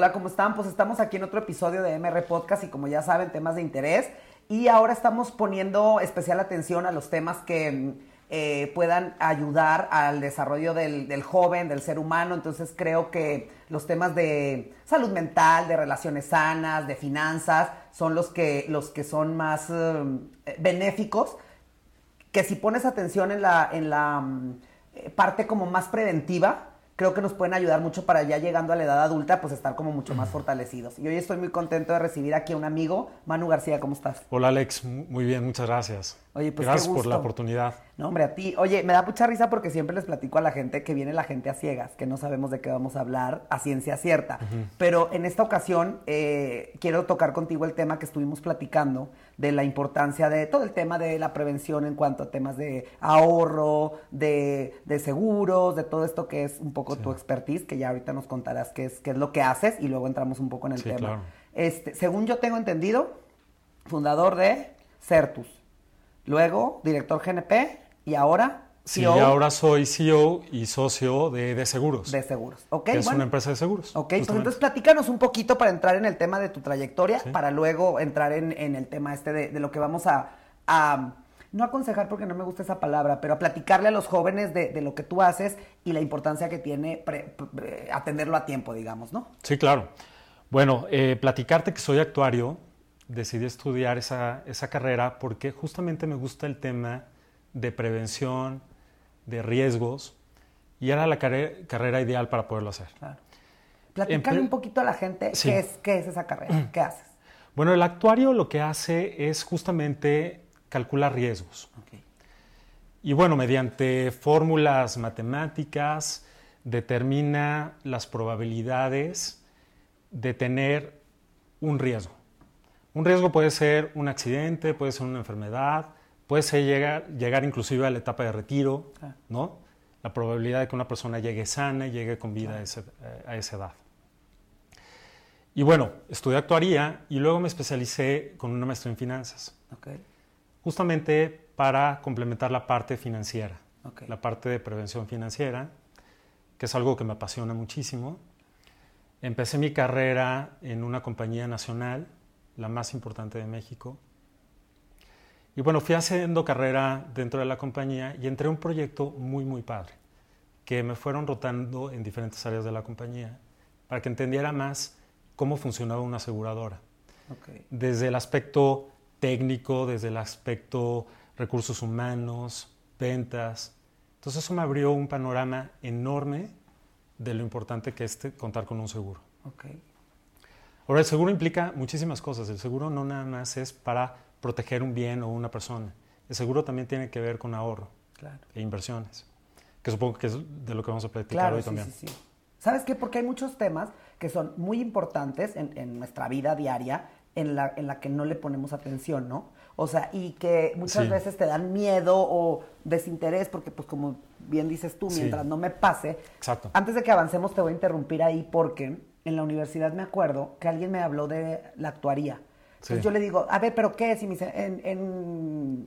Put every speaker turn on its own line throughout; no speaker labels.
Hola, ¿cómo están? Pues estamos aquí en otro episodio de MR Podcast y como ya saben, temas de interés. Y ahora estamos poniendo especial atención a los temas que eh, puedan ayudar al desarrollo del, joven, del ser humano. Entonces creo que los temas de salud mental, de relaciones sanas, de finanzas, son los que, los que son más eh, benéficos. Que si pones atención en la, en la eh, parte como más preventiva, creo que nos pueden ayudar mucho para ya llegando a la edad adulta, pues estar como mucho más fortalecidos. Y hoy estoy muy contento de recibir aquí a un amigo, Manu García, ¿cómo estás?
Hola Alex, muy bien, muchas gracias.
Oye, pues
gracias
qué gusto.
por la oportunidad.
No, hombre, a ti. Oye, me da mucha risa porque siempre les platico a la gente que viene la gente a ciegas, que no sabemos de qué vamos a hablar a ciencia cierta. Uh -huh. Pero en esta ocasión eh, quiero tocar contigo el tema que estuvimos platicando de la importancia de todo el tema de la prevención en cuanto a temas de ahorro, de, de seguros, de todo esto que es un poco sí. tu expertise, que ya ahorita nos contarás qué es, qué es lo que haces y luego entramos un poco en el
sí,
tema.
Claro.
Este, según yo tengo entendido, fundador de Certus, luego director GNP y ahora
Sí, CEO, y ahora soy CEO y socio de, de Seguros.
De Seguros, ok.
Que es
bueno.
una empresa de seguros.
Ok, pues entonces platícanos un poquito para entrar en el tema de tu trayectoria, sí. para luego entrar en, en, el tema este de, de lo que vamos a, a, no aconsejar porque no me gusta esa palabra, pero a platicarle a los jóvenes de, de lo que tú haces y la importancia que tiene pre, pre, atenderlo a tiempo, digamos, ¿no?
Sí, claro. Bueno, eh, platicarte que soy actuario, decidí estudiar esa, esa carrera porque justamente me gusta el tema de prevención, de riesgos, y era la carrera, carrera ideal para poderlo hacer.
Claro. Platícale un poquito a la gente sí. qué, es, qué es esa carrera, qué haces.
Bueno, el actuario lo que hace es justamente calcular riesgos.
Okay.
Y bueno, mediante fórmulas matemáticas determina las probabilidades de tener un riesgo. Un riesgo puede ser un accidente, puede ser una enfermedad, puede ser llegar, llegar inclusive a la etapa de retiro,
claro.
¿no? La probabilidad de que una persona llegue sana y llegue con vida
claro.
a, ese, a, esa edad. Y bueno, estudié actuaría y luego me especialicé con una maestría en finanzas.
Okay.
Justamente para complementar la parte financiera,
okay.
la parte de prevención financiera, que es algo que me apasiona muchísimo. Empecé mi carrera en una compañía nacional, la más importante de México, y bueno, fui haciendo carrera dentro de la compañía y entré a un proyecto muy, muy padre, que me fueron rotando en diferentes áreas de la compañía para que entendiera más cómo funcionaba una aseguradora.
Okay.
Desde el aspecto técnico, desde el aspecto recursos humanos, ventas. Entonces eso me abrió un panorama enorme de lo importante que es contar con un seguro.
Okay.
Ahora, el seguro implica muchísimas cosas. El seguro no nada más es para proteger un bien o una persona. El seguro también tiene que ver con ahorro
claro.
e inversiones, que supongo que es de lo que vamos a platicar
claro,
hoy
sí,
también.
Sí, sí. ¿Sabes qué? Porque hay muchos temas que son muy importantes en, en nuestra vida diaria en la, en la, que no le ponemos atención, ¿no? O sea, y que muchas
sí.
veces te dan miedo o desinterés, porque pues como bien dices tú, mientras
sí.
no me pase.
Exacto.
Antes de que avancemos te voy a interrumpir ahí porque en la universidad me acuerdo que alguien me habló de la actuaría. Entonces sí. yo le digo, a ver, ¿pero qué es? Y me dice, en, en,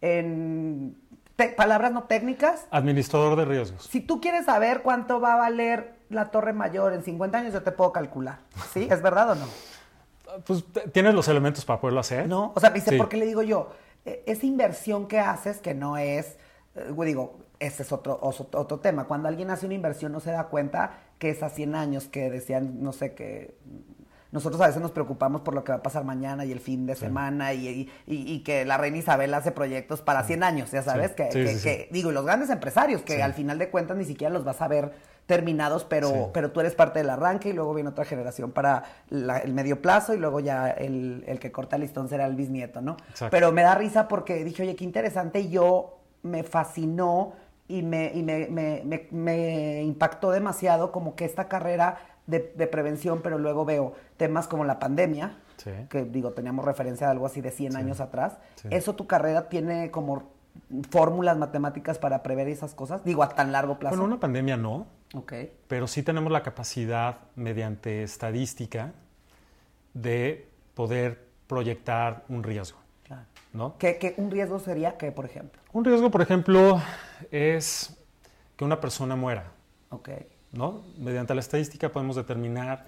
en te, palabras no técnicas.
Administrador de riesgos.
Si tú quieres saber cuánto va a valer la Torre Mayor en 50 años, yo te puedo calcular. ¿Sí? ¿Es verdad o no?
Pues tienes los elementos para poderlo hacer.
No, o sea, me dice, sí. ¿por qué le digo yo? E, esa inversión que haces, que no es, eh, digo, ese es otro, otro tema. Cuando alguien hace una inversión no se da cuenta que es a 100 años, que decían, no sé, que nosotros a veces nos preocupamos por lo que va a pasar mañana y el fin de sí. semana y, y, y, que la reina Isabel hace proyectos para 100 años, ya sabes,
sí.
que,
Sí,
que, que, digo, y los grandes empresarios, que al final de cuentas ni siquiera los vas a ver terminados, pero, pero tú eres parte del arranque y luego viene otra generación para la, el medio plazo y luego ya el, el, que corta el listón será el bisnieto, ¿no?
Exacto.
Pero me da risa porque dije, oye, qué interesante y yo me fascinó y me, y me, me, me, me impactó demasiado como que esta carrera de, de, prevención, pero luego veo temas como la pandemia,
sí.
que digo, teníamos referencia a algo así de 100
sí.
años atrás.
Sí.
¿Eso tu carrera tiene como fórmulas matemáticas para prever esas cosas? Digo, a tan largo plazo.
Bueno, una pandemia no,
okay.
pero sí tenemos la capacidad, mediante estadística, de poder proyectar un riesgo.
Claro.
¿no?
¿Qué, qué, un riesgo sería qué, por ejemplo?
Un riesgo, por ejemplo, es que una persona muera.
Okay.
¿no? Mediante la estadística podemos determinar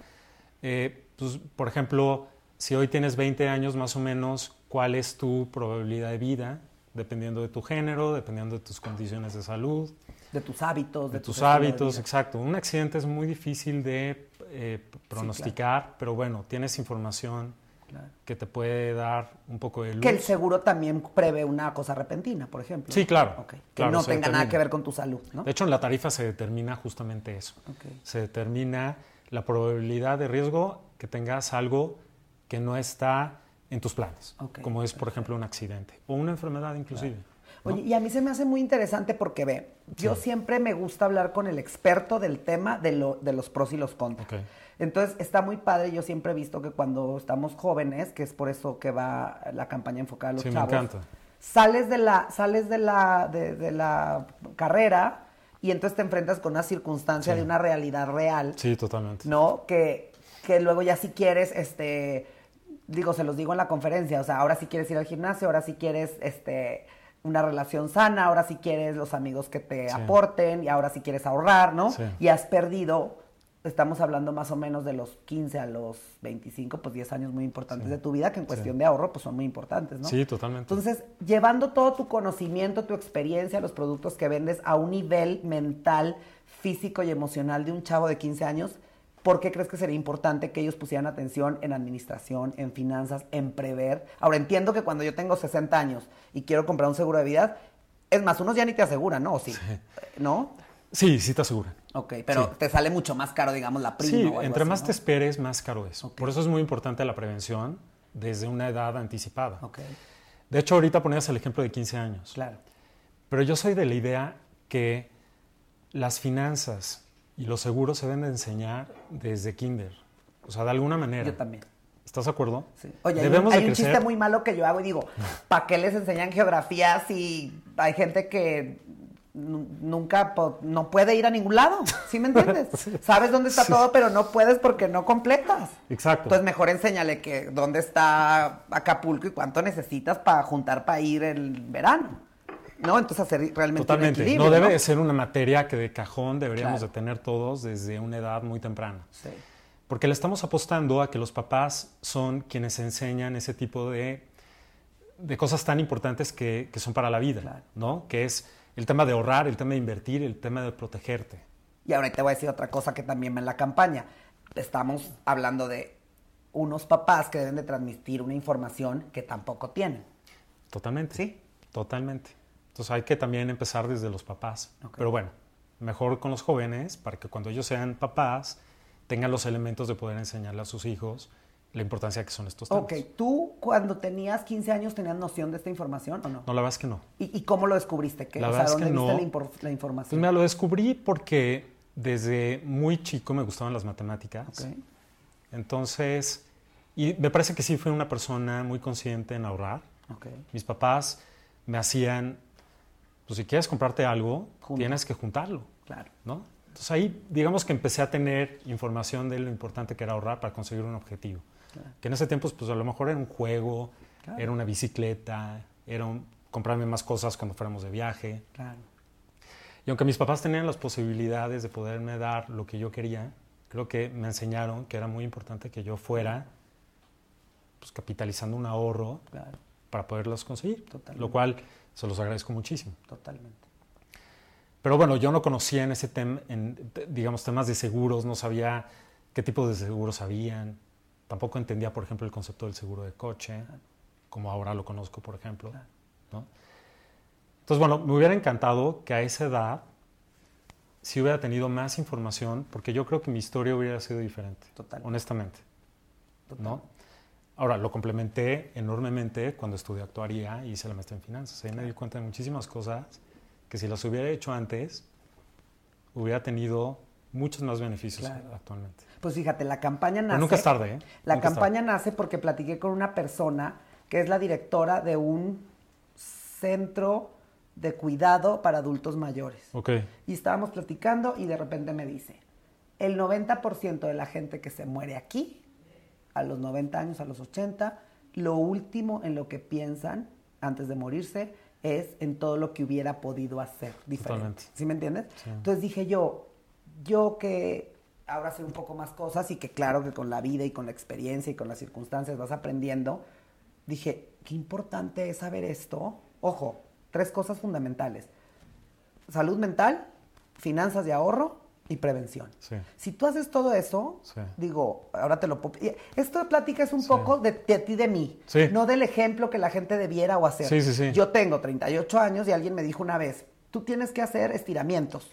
eh, pues, por ejemplo, si hoy tienes 20 años más o menos, ¿cuál es tu probabilidad de vida? Dependiendo de tu género, dependiendo de tus condiciones de salud.
De tus hábitos.
De, tus hábitos, exacto. Un accidente es muy difícil de eh, pronosticar, pero bueno, tienes información que te puede dar un poco de luz.
Que el seguro también prevé una cosa repentina, por ejemplo.
Sí, claro.
Que no tenga nada que ver con tu salud, ¿no?
De hecho, en la tarifa se determina justamente eso. Se determina la probabilidad de riesgo que tengas algo que no está en tus planes, como es, por ejemplo, un accidente o una enfermedad inclusive.
Oye, y a mí se me hace muy interesante porque ve, yo siempre me gusta hablar con el experto del tema de, lo, de los pros y los contras. Entonces está muy padre, yo siempre he visto que cuando estamos jóvenes, que es por eso que va la campaña enfocada a los chavos, sales de la, sales de la, de, la carrera y entonces te enfrentas con una circunstancia de una realidad real.
Sí, totalmente.
¿No? Que, que luego ya si quieres, este, digo, se los digo en la conferencia, o sea, ahora si quieres ir al gimnasio, ahora si quieres, este, una relación sana, ahora si quieres los amigos que te aporten y ahora si quieres ahorrar, ¿no? Y has perdido, estamos hablando más o menos de los 15 a los 25, pues 10 años muy importantes de tu vida que en cuestión de ahorro pues son muy importantes, ¿no?
Sí, totalmente.
Entonces, llevando todo tu conocimiento, tu experiencia, los productos que vendes a un nivel mental, físico y emocional de un chavo de 15 años, ¿Por qué crees que sería importante que ellos pusieran atención en administración, en finanzas, en prever? Ahora entiendo que cuando yo tengo 60 años y quiero comprar un seguro de vida, es más, unos ya ni te aseguran, ¿no? ¿O sí? ¿No?
Sí, sí te aseguran.
Ok, pero te sale mucho más caro, digamos, la prima.
Sí, entre más te esperes, más caro es. Por eso es muy importante la prevención desde una edad anticipada.
Okay.
De hecho, ahorita ponías el ejemplo de 15 años.
Claro.
Pero yo soy de la idea que las finanzas y los seguros se deben de enseñar desde kinder. O sea, de alguna manera.
Yo también.
¿Estás de acuerdo?
Sí. Oye, Debemos hay, un, chiste muy malo que yo hago y digo, ¿para qué les enseñan geografía si hay gente que nunca no puede ir a ningún lado? ¿Sí me entiendes? Sabes dónde está todo, pero no puedes porque no completas.
Exacto.
Entonces mejor enséñale que dónde está Acapulco y cuánto necesitas para juntar para ir el verano. ¿no? Entonces hacer realmente
Totalmente.
Un equilibrio,
no debe de ser una materia que de cajón deberíamos de tener todos desde una edad muy temprana.
Sí.
Porque le estamos apostando a que los papás son quienes enseñan ese tipo de, de cosas tan importantes que, que son para la vida, ¿no? Que es el tema de ahorrar, el tema de invertir, el tema de protegerte.
Y ahora te voy a decir otra cosa que también en la campaña. Estamos hablando de unos papás que deben de transmitir una información que tampoco tienen.
Totalmente.
Sí.
Totalmente. Entonces hay que también empezar desde los papás. Pero bueno, mejor con los jóvenes para que cuando ellos sean papás tengan los elementos de poder enseñarle a sus hijos la importancia que son estos temas.
Ok, ¿tú cuando tenías 15 años tenías noción de esta información o no?
No, la verdad es que no.
¿Y, cómo lo descubriste?
la verdad es que no.
la, información?
Pues mira, lo descubrí porque desde muy chico me gustaban las matemáticas.
Okay.
Entonces, y me parece que sí fui una persona muy consciente en ahorrar.
Okay.
Mis papás me hacían pues si quieres comprarte algo, tienes que juntarlo.
Claro.
¿no? Entonces ahí, digamos que empecé a tener información de lo importante que era ahorrar para conseguir un objetivo. Que en ese tiempo, pues a lo mejor era un juego, era una bicicleta, era comprarme más cosas cuando fuéramos de viaje.
Claro.
Y aunque mis papás tenían las posibilidades de poderme dar lo que yo quería, creo que me enseñaron que era muy importante que yo fuera pues, capitalizando un ahorro para poderlos conseguir. Lo cual se los agradezco muchísimo.
Totalmente.
Pero bueno, yo no conocía en ese tema, digamos, temas de seguros, no sabía qué tipo de seguros habían. Tampoco entendía, por ejemplo, el concepto del seguro de coche, como ahora lo conozco, por ejemplo. ¿no? Entonces, bueno, me hubiera encantado que a esa edad si hubiera tenido más información, porque yo creo que mi historia hubiera sido diferente,
Total.
honestamente. ¿no? Ahora, lo complementé enormemente cuando estudié actuaría y hice la maestría en finanzas. Ahí me di cuenta de muchísimas cosas que si las hubiera hecho antes, hubiera tenido muchos más beneficios actualmente.
Pues fíjate, la campaña nace...
Pero nunca es tarde, ¿eh?
La campaña nace porque platiqué con una persona que es la directora de un centro de cuidado para adultos mayores.
Ok.
Y estábamos platicando y de repente me dice, el 90% de la gente que se muere aquí a los 90 años, a los 80, lo último en lo que piensan antes de morirse es en todo lo que hubiera podido hacer diferente. ¿Sí me entiendes? Entonces dije yo, yo que ahora sé un poco más cosas y que claro que con la vida y con la experiencia y con las circunstancias vas aprendiendo, dije, qué importante es saber esto. Ojo, tres cosas fundamentales. Salud mental, finanzas de ahorro y prevención.
Sí.
Si tú haces todo eso,
Sí.
digo, ahora te lo puedo... Esto de plática es un poco de, de ti, de mí, no del ejemplo que la gente debiera o hacer.
Sí, sí, sí.
Yo tengo 38 años y alguien me dijo una vez, tú tienes que hacer estiramientos,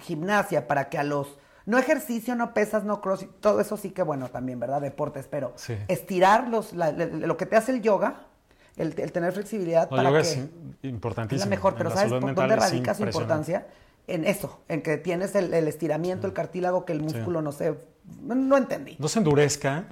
gimnasia, para que a los... No ejercicio, no pesas, no cross, todo eso sí que bueno también, ¿verdad? Deportes, pero estirar los, la- la- lo que te hace el yoga, el, el tener flexibilidad
No,
para
yoga
que...
es
Es
importantísimo.
la mejor, pero ¿sabes por dónde
es
radica su importancia? En eso, en que tienes el, el estiramiento, el cartílago, que el músculo, no sé, no, no entendí.
No se endurezca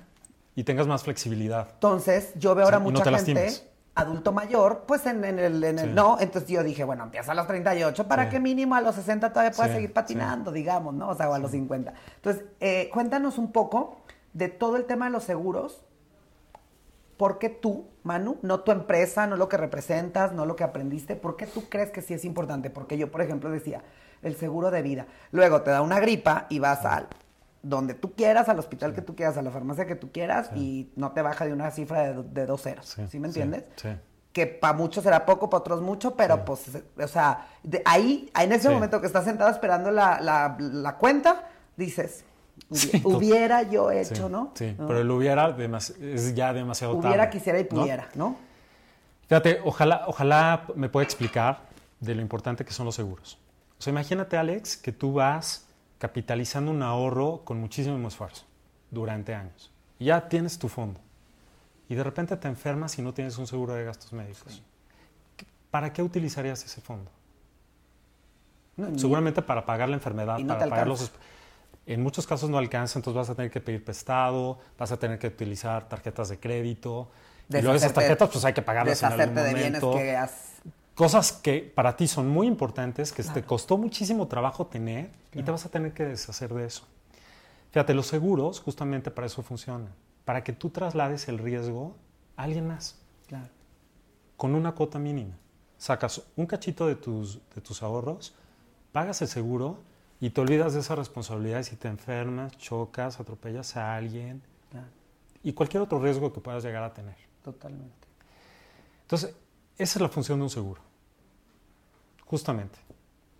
y tengas más flexibilidad.
Entonces, yo veo ahora
Sí, y no
mucha
te
gente,
lastimes.
adulto mayor, pues en, en el, en el no, entonces yo dije, bueno, empieza a los 38 para que mínimo a los 60 todavía puedas seguir patinando, digamos, ¿no? O sea, o a los 50. Entonces, eh, cuéntanos un poco de todo el tema de los seguros. ¿Por qué tú, Manu, no tu empresa, no lo que representas, no lo que aprendiste, por qué tú crees que sí es importante? Porque yo, por ejemplo, decía, el seguro de vida. Luego te da una gripa y vas al donde tú quieras, al hospital que tú quieras, a la farmacia que tú quieras y no te baja de una cifra de, de dos ceros. ¿Sí,
Sí,
me entiendes?
sí.
Que para muchos será poco, para otros mucho, pero pues, o sea, de ahí, en ese momento que estás sentado esperando la, la- la cuenta, dices,
Sí,
"Hubi-
to-
hubiera yo
Sí,
hecho, ¿no?
Sí,
¿No?
pero el hubiera es ya demasiado tarde.
Hubiera, quisiera y
¿no?
pudiera, ¿no?
Fíjate, ojalá, ojalá me pueda explicar de lo importante que son los seguros. O sea, imagínate, Alex, que tú vas capitalizando un ahorro con muchísimo esfuerzo durante años. Y ya tienes tu fondo. Y de repente te enfermas y no tienes un seguro de gastos médicos. ¿Qué- ¿Para qué utilizarías ese fondo?
No,
Seguramente para pagar la enfermedad,
no
para pagar los... En muchos casos no alcanza, entonces vas a tener que pedir prestado, vas a tener que utilizar tarjetas de crédito. Y luego esas
Deshacerte-
tarjetas pues hay que pagarlas en algún
Deshacerte de bienes
momento.
que has...
Cosas que para ti son muy importantes, que te costó muchísimo trabajo tener y te vas a tener que deshacer de eso. Fíjate, los seguros justamente para eso funcionan, para que tú traslades el riesgo a alguien más,
Claro.
con una cuota mínima. Sacas un cachito de tus, de tus ahorros, pagas el seguro y te olvidas de esa responsabilidad si te enfermas, chocas, atropellas a alguien y cualquier otro riesgo que puedas llegar a tener.
totalmente.
Entonces, esa es la función de un seguro. Justamente.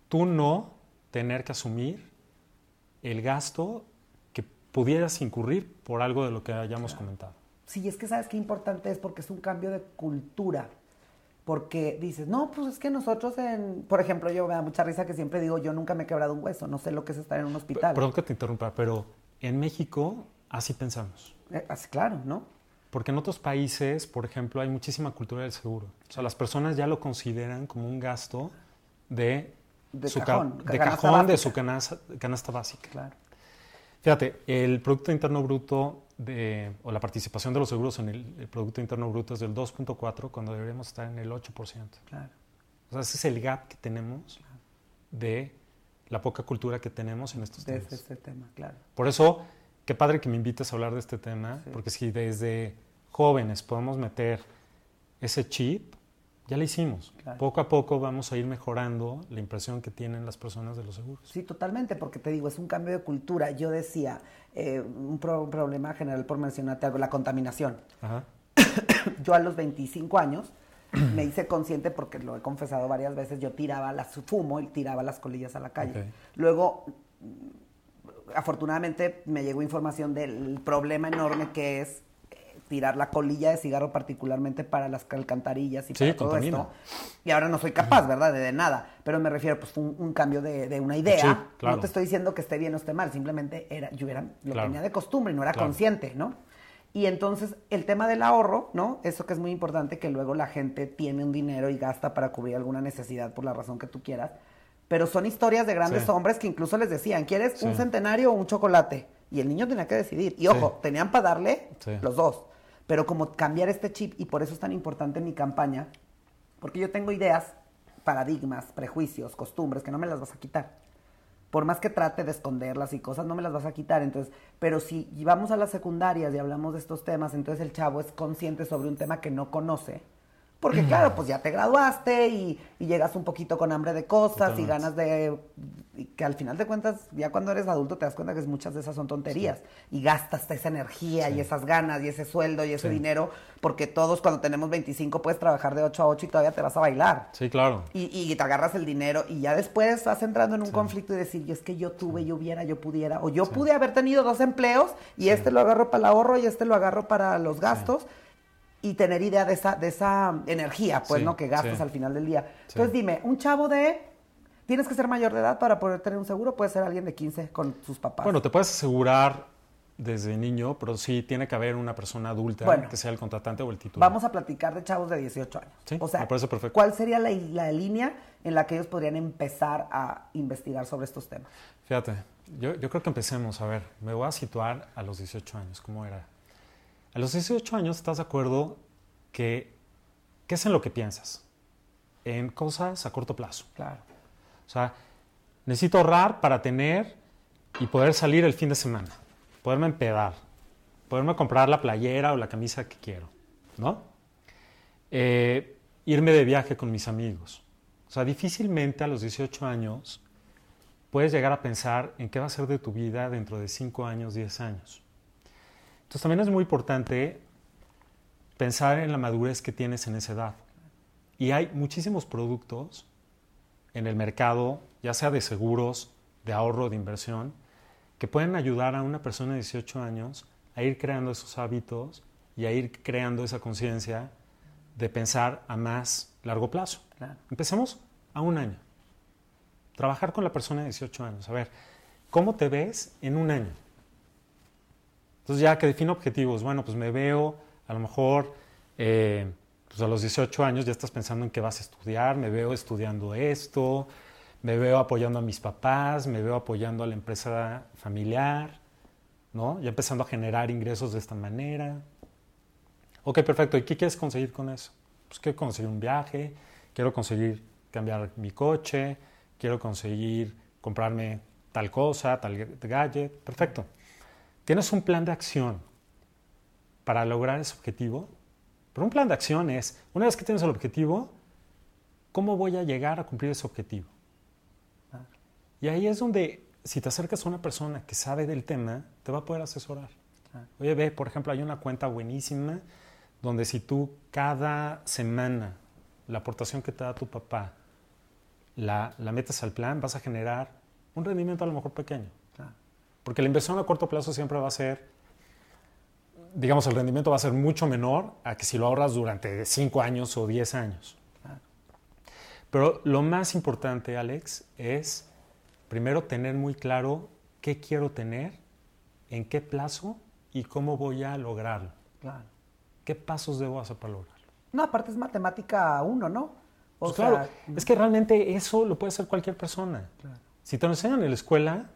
Tú no tener que asumir el gasto que pudieras incurrir por algo de lo que hayamos comentado.
Sí, es que sabes qué importante es porque es un cambio de cultura. Porque dices, no, pues es que nosotros en, por ejemplo, yo me da mucha risa que siempre digo, yo nunca me he quebrado un hueso, no sé lo que es estar en un hospital.
Perdón que te interrumpa, pero en México así pensamos.
Eh, así, claro, ¿no?
Porque en otros países, por ejemplo, hay muchísima cultura del seguro. O sea, las personas ya lo consideran como un gasto de,
De
su ca-
cajón,
de, cajón de su canasta, canasta básica.
Claro.
Fíjate, el Producto Interno Bruto de, o la participación de los seguros en el, el Producto Interno Bruto es del 2.4 cuando deberíamos estar en el 8%.
Claro.
O sea, ese es el gap que tenemos de la poca cultura que tenemos en estos
Desde
temas.
este tema, claro.
Por eso, qué padre que me invites a hablar de este tema,
Sí.
porque si desde jóvenes podemos meter ese chip, ya lo hicimos.
Claro.
Poco a poco vamos a ir mejorando la impresión que tienen las personas de los seguros.
Sí, totalmente, porque te digo, es un cambio de cultura. Yo decía, eh, un pro- problema general por mencionarte algo, la contaminación.
Ajá.
Yo a los 25 años me hice consciente, porque lo he confesado varias veces, yo tiraba las fumo y tiraba las colillas a la calle. Luego, mm, afortunadamente, me llegó información del problema enorme que es tirar la colilla de cigarro particularmente para las alcantarillas y
Sí,
para todo
contamina.
esto. Y ahora no soy capaz, ¿verdad? De, de nada. Pero me refiero, pues un, un cambio de, de una idea.
Sí, claro.
No te estoy diciendo que esté bien o esté mal, simplemente era, yo era, lo
Claro.
tenía de costumbre y no era
Claro.
consciente, ¿no? Y entonces el tema del ahorro, ¿no? Eso que es muy importante, que luego la gente tiene un dinero y gasta para cubrir alguna necesidad por la razón que tú quieras. Pero son historias de grandes
Sí.
hombres que incluso les decían, ¿quieres un centenario o un chocolate? Y el niño tenía que decidir. Y ojo, tenían para darle los dos. Pero como cambiar este chip, y por eso es tan importante mi campaña, porque yo tengo ideas, paradigmas, prejuicios, costumbres, que no me las vas a quitar por más que trate de esconderlas y cosas, no me las vas a quitar. Entonces, pero si vamos a las secundarias y hablamos de estos temas, entonces el chavo es consciente sobre un tema que no conoce. Porque claro, pues ya te graduaste y, y llegas un poquito con hambre de cosas y ganas de y que al final de cuentas, ya cuando eres adulto te das cuenta que muchas de esas son tonterías y gastas esa energía y esas ganas y ese sueldo y ese dinero, porque todos cuando tenemos 25 puedes trabajar de 8 a 8 y todavía te vas a bailar.
Sí, claro.
Y, y te agarras el dinero y ya después vas entrando en un conflicto y decir, y es que yo tuve, yo hubiera, yo pudiera, o yo pude haber tenido dos empleos y este lo agarro para el ahorro y este lo agarro para los gastos y tener idea de esa, de esa energía, pues, ¿no? Que gastas al final del día. Entonces dime, un chavo de... ¿Tienes que ser mayor de edad para poder tener un seguro? Puede ser alguien de 15 con sus papás.
Bueno, te puedes asegurar desde niño, pero sí tiene que haber una persona adulta que sea el contratante o el titular.
Vamos a platicar de chavos de 18 años.
Sí, o sea, me parece perfecto.
¿cuál sería la, la, línea en la que ellos podrían empezar a investigar sobre estos temas?
Fíjate, yo, yo creo que empecemos. A ver, me voy a situar a los 18 años. ¿Cómo era? A los 18 años estás de acuerdo que, ¿qué es en lo que piensas? En cosas a corto plazo.
Claro.
O sea, necesito ahorrar para tener y poder salir el fin de semana, poderme empedar, poderme comprar la playera o la camisa que quiero, ¿no? Eh, irme de viaje con mis amigos. O sea, difícilmente a los 18 años puedes llegar a pensar en qué va a ser de tu vida dentro de 5 años, 10 años. Entonces también es muy importante pensar en la madurez que tienes en esa edad. Y hay muchísimos productos en el mercado, ya sea de seguros, de ahorro, de inversión, que pueden ayudar a una persona de 18 años a ir creando esos hábitos y a ir creando esa conciencia de pensar a más largo plazo. Empecemos a un año. Trabajar con la persona de 18 años. A ver, ¿cómo te ves en un año? Entonces ya que defino objetivos, bueno, pues me veo a lo mejor eh, pues a los 18 años ya estás pensando en qué vas a estudiar, me veo estudiando esto, me veo apoyando a mis papás, me veo apoyando a la empresa familiar, ¿no? Ya empezando a generar ingresos de esta manera. Ok, perfecto. ¿Y qué quieres conseguir con eso? Pues quiero conseguir un viaje, quiero conseguir cambiar mi coche, quiero conseguir comprarme tal cosa, tal gadget. Perfecto. Tienes un plan de acción para lograr ese objetivo. Pero un plan de acción es, una vez que tienes el objetivo, ¿cómo voy a llegar a cumplir ese objetivo? Y ahí es donde, si te acercas a una persona que sabe del tema, te va a poder asesorar. Oye, ve, por ejemplo, hay una cuenta buenísima donde si tú cada semana la aportación que te da tu papá la, la metes al plan, vas a generar un rendimiento a lo mejor pequeño. Porque la inversión a corto plazo siempre va a ser, digamos, el rendimiento va a ser mucho menor a que si lo ahorras durante 5 años o 10 años. Pero lo más importante, Alex, es primero tener muy claro qué quiero tener, en qué plazo y cómo voy a lograrlo. ¿Qué pasos debo hacer para lograrlo?
No, aparte es matemática uno, ¿no?
O pues claro, es que realmente eso lo puede hacer cualquier persona. Si te lo enseñan en la escuela,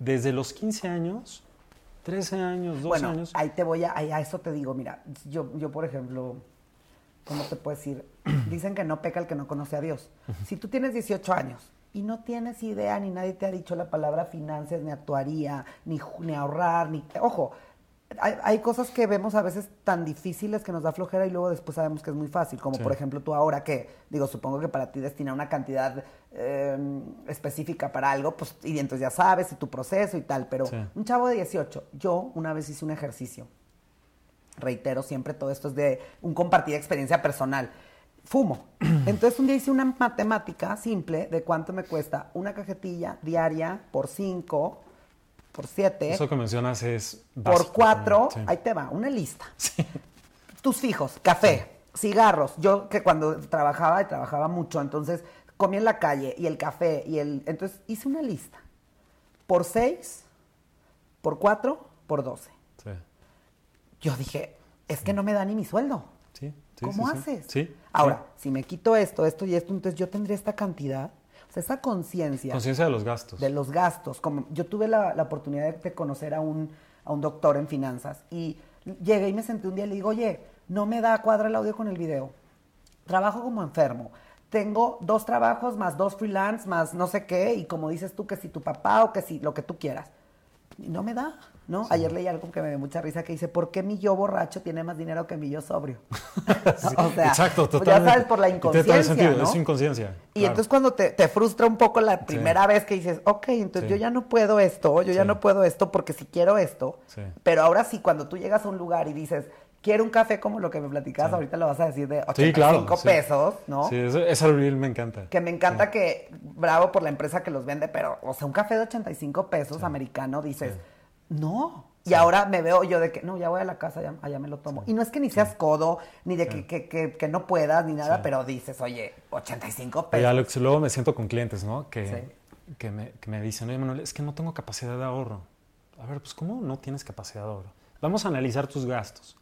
desde los 15 años, 13 años, 12
bueno,
años.
Ahí te voy a, a eso te digo, mira, yo, yo por ejemplo, ¿cómo te puedo decir? Dicen que no peca el que no conoce a Dios. Si tú tienes 18 años y no tienes idea, ni nadie te ha dicho la palabra finanzas, ni actuaría, ni, ni ahorrar, ni... Ojo, hay, cosas que vemos a veces tan difíciles que nos da flojera y luego después sabemos que es muy fácil, como por ejemplo tú ahora que, digo, supongo que para ti destinar una cantidad em, específica para algo, pues y entonces ya sabes y tu proceso y tal, pero un chavo de 18, yo una vez hice un ejercicio, reitero siempre todo esto es de un compartir experiencia personal, fumo, entonces un día hice una matemática simple de cuánto me cuesta una cajetilla diaria por cinco por 7.
Eso que mencionas es...
por 4, ahí te va, una lista. Tus fijos, café, cigarros. Yo que cuando trabajaba, y trabajaba mucho, entonces comí en la calle y el café y el... Entonces hice una lista. Por 6, por 4, por 12. Yo dije, es que no me da ni mi sueldo.
Sí,
¿Cómo haces?
Sí.
Ahora, si me quito esto, esto y esto, entonces yo tendría esta cantidad o sea, esa conciencia.
Conciencia de los gastos.
De los gastos. Como yo tuve la, oportunidad de conocer a un, a un doctor en finanzas y llegué y me senté un día y le digo, oye, no me da cuadra el audio con el video. Trabajo como enfermo. Tengo dos trabajos más dos freelance más no sé qué y como dices tú que si tu papá o que si lo que tú quieras. y no me da, ¿no? Ayer leí algo que me dio mucha risa que dice, ¿por qué mi yo borracho tiene más dinero que mi yo sobrio?
o sea, exacto,
pues ya sabes, por la inconsciencia, ¿no?
Es inconsciencia.
Y entonces cuando te, frustra un poco la primera vez que dices, ok, entonces yo ya no puedo esto, yo ya no puedo esto porque si quiero esto, pero ahora sí, cuando tú llegas a un lugar y dices, quiero un café como lo que me platicabas, ahorita lo vas a decir de 85 pesos, ¿no?
Sí, esa reel me encanta.
Que me encanta que, bravo por la empresa que los vende, pero, o sea, un café de 85 pesos americano, dices, no. Y ahora me veo yo de que, no, ya voy a la casa, ya, allá me lo tomo. Y no es que ni seas codo, ni de que, que, que, no puedas, ni nada, pero dices, oye, 85 pesos.
Ya, luego me siento con clientes, ¿no? Que, que, me, que me dicen, oye, Manuel, es que no tengo capacidad de ahorro. A ver, pues, ¿cómo no tienes capacidad de ahorro? Vamos a analizar tus gastos.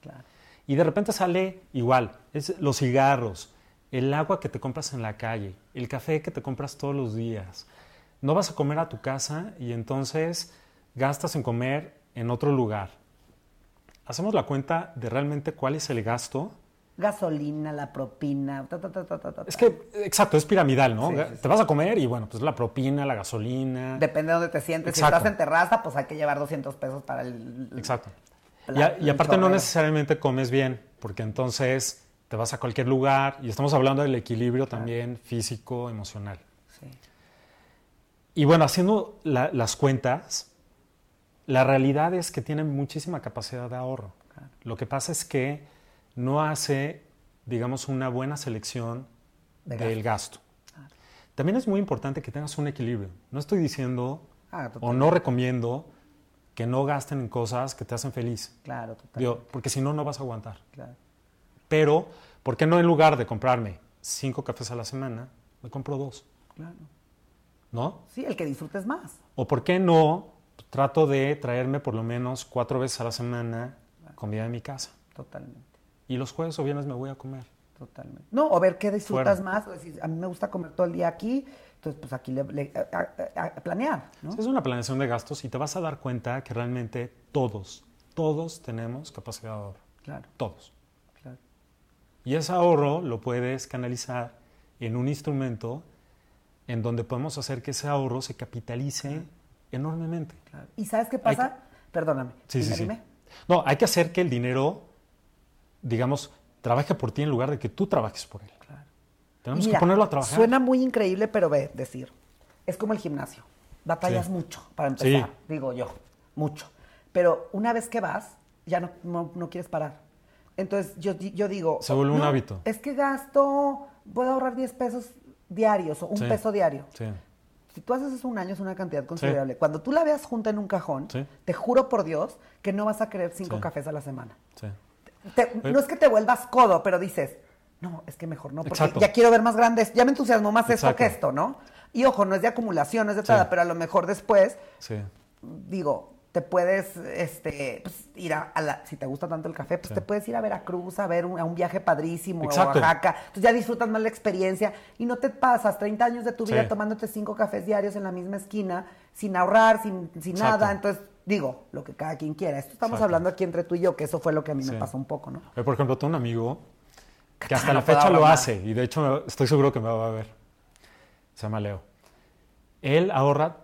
Y de repente sale igual, es los cigarros, el agua que te compras en la calle, el café que te compras todos los días. No vas a comer a tu casa y entonces gastas en comer en otro lugar. Hacemos la cuenta de realmente cuál es el gasto.
Gasolina, la propina.
es que, exacto, es piramidal, ¿no? te vas a comer y bueno, pues la propina, la gasolina.
Depende de dónde te sientes. Si estás en terraza, pues hay que llevar 200 pesos para el.
Exacto y, aparte no necesariamente comes bien, porque entonces te vas a cualquier lugar y estamos hablando del equilibrio también físico, emocional. Y bueno, haciendo las cuentas, la realidad es que tienen muchísima capacidad de ahorro. Lo que pasa es que no hace, digamos, una buena selección del gasto. También es muy importante que tengas un equilibrio. No estoy diciendo ah, o no recomiendo que no gasten en cosas que te hacen feliz.
Claro, totalmente.
porque si no, no vas a aguantar. Claro. Pero, ¿por qué no en lugar de comprarme cinco cafés a la semana, me compro dos? Claro. ¿No?
Sí, el que disfrutes más.
O ¿por qué no trato de traerme por lo menos cuatro veces a la semana comida de mi casa?
Totalmente.
Y los jueves o viernes me voy a comer.
Totalmente. No, o ver qué disfrutas más. a mí me gusta comer todo el día aquí entonces, pues aquí le, a, planear. ¿no?
Es una planeación de gastos y te vas a dar cuenta que realmente todos, todos tenemos capacidad de ahorro.
Claro.
Todos. Claro. Y ese ahorro lo puedes canalizar en un instrumento en donde podemos hacer que ese ahorro se capitalice enormemente.
Claro. ¿Y sabes qué pasa? Perdóname.
Sí, sí, sí. No, hay que hacer que el dinero, digamos, trabaje por ti en lugar de que tú trabajes por él. Tenemos que ponerlo a trabajar.
Suena muy increíble, pero ve, decir, es como el gimnasio. Batallas mucho para empezar, digo yo, mucho. Pero una vez que vas, ya no, no, quieres parar. Entonces yo, yo digo...
Se vuelve un hábito.
Es que gasto, puedo ahorrar 10 pesos diarios o un peso diario. Si tú haces eso un año es una cantidad considerable. Cuando tú la veas junta en un cajón, te juro por Dios que no vas a querer cinco cafés a la semana. no es que te vuelvas codo, pero dices, no, es que mejor no, porque ya quiero ver más grandes, ya me entusiasmó más esto que esto, ¿no? Y ojo, no es de acumulación, no es de nada, pero a lo mejor después, digo, te puedes este, pues, ir a, la, si te gusta tanto el café, pues te puedes ir a Veracruz a ver un, a un viaje padrísimo, a Oaxaca. Entonces ya disfrutas más la experiencia y no te pasas 30 años de tu vida tomándote cinco cafés diarios en la misma esquina, sin ahorrar, sin, sin nada. Entonces, digo, lo que cada quien quiera. Esto estamos hablando aquí entre tú y yo, que eso fue lo que a mí me pasó un poco, ¿no?
Por ejemplo, tengo un amigo que hasta la fecha lo hace y de hecho estoy seguro que me va a ver. Se llama Leo. Él ahorra,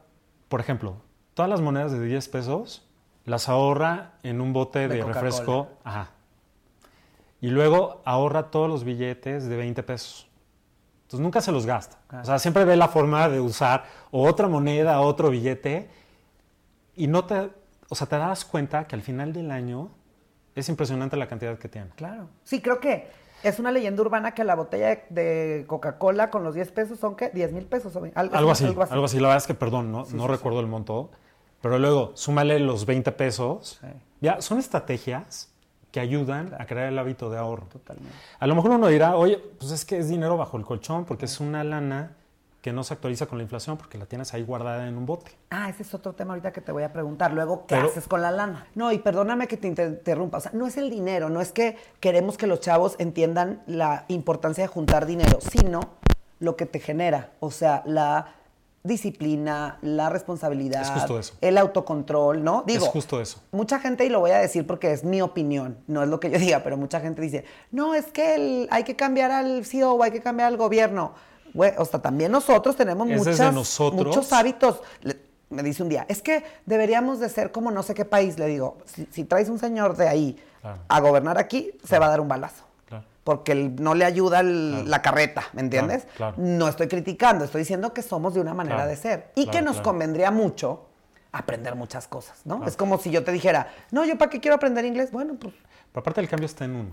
por ejemplo, todas las monedas de 10 pesos las ahorra en un bote de, refresco. Ajá. Y luego ahorra todos los billetes de 20 pesos. Entonces nunca se los gasta. O sea, siempre ve la forma de usar otra moneda, otro billete. Y no te, o sea, te das cuenta que al final del año es impresionante la cantidad que tiene.
Claro. Sí, creo que es una leyenda urbana que la botella de Coca-Cola con los 10 pesos son, ¿qué? 10 mil pesos.
Algo, algo, así, algo, así, La verdad es que, perdón, no, no recuerdo el monto. Pero luego, súmale los 20 pesos. Ya, son estrategias que ayudan a crear el hábito de ahorro.
Totalmente.
A lo mejor uno dirá, oye, pues es que es dinero bajo el colchón porque es una lana que no se actualiza con la inflación porque la tienes ahí guardada en un bote.
Ah, ese es otro tema ahorita que te voy a preguntar. Luego, ¿qué haces con la lana? No, y perdóname que te interrumpa. O sea, no es el dinero, no es que queremos que los chavos entiendan la importancia de juntar dinero, sino lo que te genera. O sea, la disciplina, la responsabilidad,
es justo eso.
el autocontrol, ¿no?
Digo, es justo eso.
Mucha gente, y lo voy a decir porque es mi opinión, no es lo que yo diga, pero mucha gente dice, no, es que hay que cambiar al CEO, hay que cambiar al gobierno o sea, también nosotros tenemos muchos hábitos. me dice un día, es que deberíamos de ser como no sé qué país. Le digo, si, si traes un señor de ahí
Claro.
a gobernar aquí, se va a dar un balazo. Porque no le ayuda el-
Claro.
la carreta, ¿me entiendes?
Claro, claro.
No estoy criticando, estoy diciendo que somos de una manera de ser. Y que nos convendría mucho aprender muchas cosas, ¿no? Es como si yo te dijera, no, ¿yo para qué quiero aprender inglés? Bueno, pues
Pero aparte el cambio está en uno.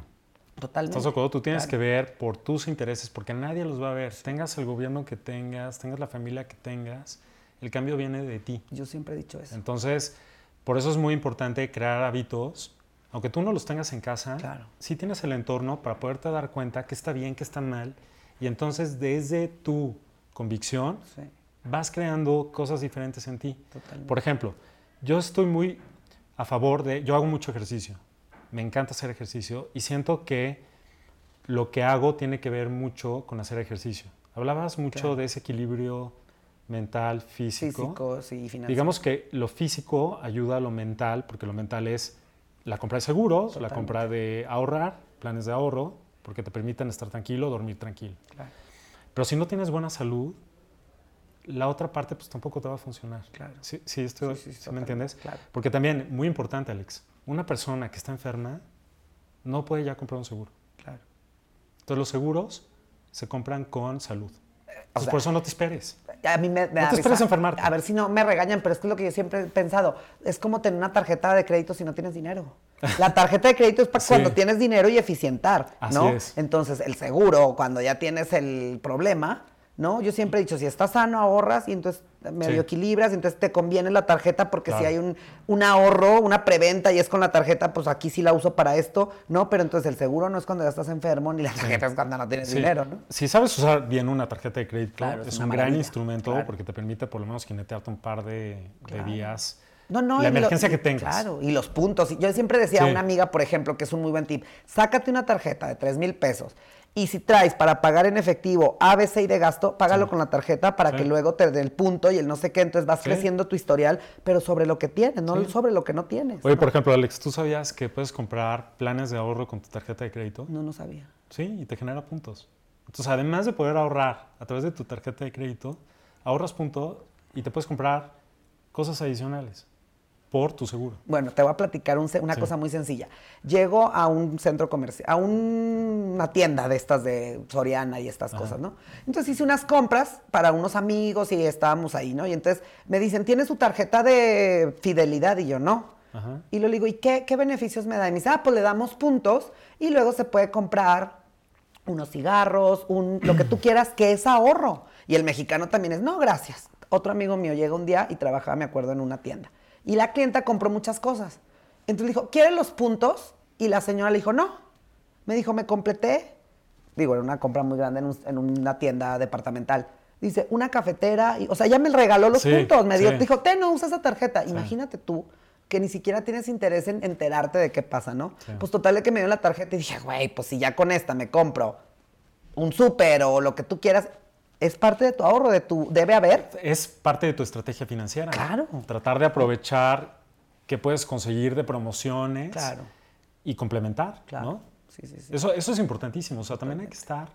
totalmente.
¿Estás acuerdo? Tú tienes que ver por tus intereses, porque nadie los va a ver. Tengas el gobierno que tengas, tengas la familia que tengas, el cambio viene de ti.
Yo siempre he dicho eso.
Entonces, por eso es muy importante crear hábitos, aunque tú no los tengas en casa,
Claro.
sí tienes el entorno para poderte dar cuenta qué está bien, qué está mal, y entonces desde tu convicción
Sí,
vas creando cosas diferentes en ti.
totalmente.
Por ejemplo, yo estoy muy a favor de, yo hago mucho ejercicio, me encanta hacer ejercicio y siento que lo que hago tiene que ver mucho con hacer ejercicio. Hablabas mucho
Claro.
de ese equilibrio mental, físico.
Físico, sí, financiero.
Digamos que lo físico ayuda a lo mental, porque lo mental es la compra de seguros, la compra de ahorrar, planes de ahorro, porque te permiten estar tranquilo, dormir tranquilo.
Claro,
Pero si no tienes buena salud, la otra parte pues tampoco te va a funcionar.
Claro.
Sí, sí, esto-
Sí, sí,
¿sí
totalmente,
me entiendes?
claro.
Porque también, muy importante, Alex, una persona que está enferma no puede ya comprar un seguro.
claro.
Entonces los seguros se compran con salud. Entonces,
sea,
por eso no te esperes.
A mí me, me
te esperes a enfermarte.
A ver si no me regañan, pero es que es lo que yo siempre he pensado. Es como tener una tarjeta de crédito si no tienes dinero. La tarjeta de crédito es para
Sí.
cuando tienes dinero y eficientar,
Así
¿no?
es.
Entonces, el seguro, cuando ya tienes el problema, ¿no? Yo siempre he dicho, si estás sano, ahorras y entonces medio
Sí.
equilibras, entonces te conviene la tarjeta porque si hay un, un ahorro, una preventa y es con la tarjeta, pues aquí sí la uso para esto, ¿no? Pero entonces el seguro no es cuando ya estás enfermo, ni la tarjeta es cuando no tienes
Sí.
dinero, ¿no?
Si sabes usar bien una tarjeta de crédito,
Claro, es
un gran instrumento
Claro.
porque te permite por lo menos jinetearte un par de, días.
No, no,
la
lo-
emergencia que tengas.
Claro, y los puntos. Yo siempre decía a una amiga, por ejemplo, que es un muy buen tip, sácate una tarjeta de 3 mil pesos y si traes para pagar en efectivo A, B, C y de gasto, págalo
Sí.
con la tarjeta para
Sí.
que luego te dé el punto y el no sé qué, entonces vas
Sí.
creciendo tu historial, pero sobre lo que tienes, no sobre lo que no tienes.
Oye,
¿no?
por ejemplo, Alex, ¿tú sabías que puedes comprar planes de ahorro con tu tarjeta de crédito?
No, no sabía.
Sí, y te genera puntos. Entonces, además de poder ahorrar a través de tu tarjeta de crédito, ahorras puntos y te puedes comprar cosas adicionales por tu seguro.
Bueno, te voy a platicar un una
Sí.
cosa muy sencilla. Llego a un centro comercial, a un- una tienda de estas de Soriana y estas
Ajá.
cosas, ¿no? Entonces hice unas compras para unos amigos y estábamos ahí, ¿no? Y entonces me dicen, ¿tiene su tarjeta de fidelidad? Y yo, no.
Ajá.
Y le digo, ¿y qué, qué beneficios me da? Y me dice, ah, pues le damos puntos y luego se puede comprar unos cigarros, un, lo que tú quieras, que es ahorro. Y el mexicano también es, no, gracias. Otro amigo mío llega un día y trabajaba, me acuerdo, en una tienda. Y la clienta compró muchas cosas. Entonces dijo, ¿quiere los puntos? Y la señora le dijo, no. Me dijo, me completé. Digo, era una compra muy grande en, un- en una tienda departamental. Dice, una cafetera. Y, o sea, ya me regaló los
Sí,
puntos. Me dio,
sí.
dijo, te no usa esa tarjeta. Imagínate tú que ni siquiera tienes interés en enterarte de qué pasa, ¿no? Pues total de que me dio la tarjeta y dije, güey, pues si ya con esta me compro un súper o lo que tú quieras, es parte de tu ahorro, de tu, debe haber.
Es parte de tu estrategia financiera. ¿no?
Claro.
Tratar de aprovechar que puedes conseguir de promociones
Claro.
y complementar,
Claro.
¿no?
Sí, sí, sí.
Eso, eso es importantísimo. O sea, también hay que estar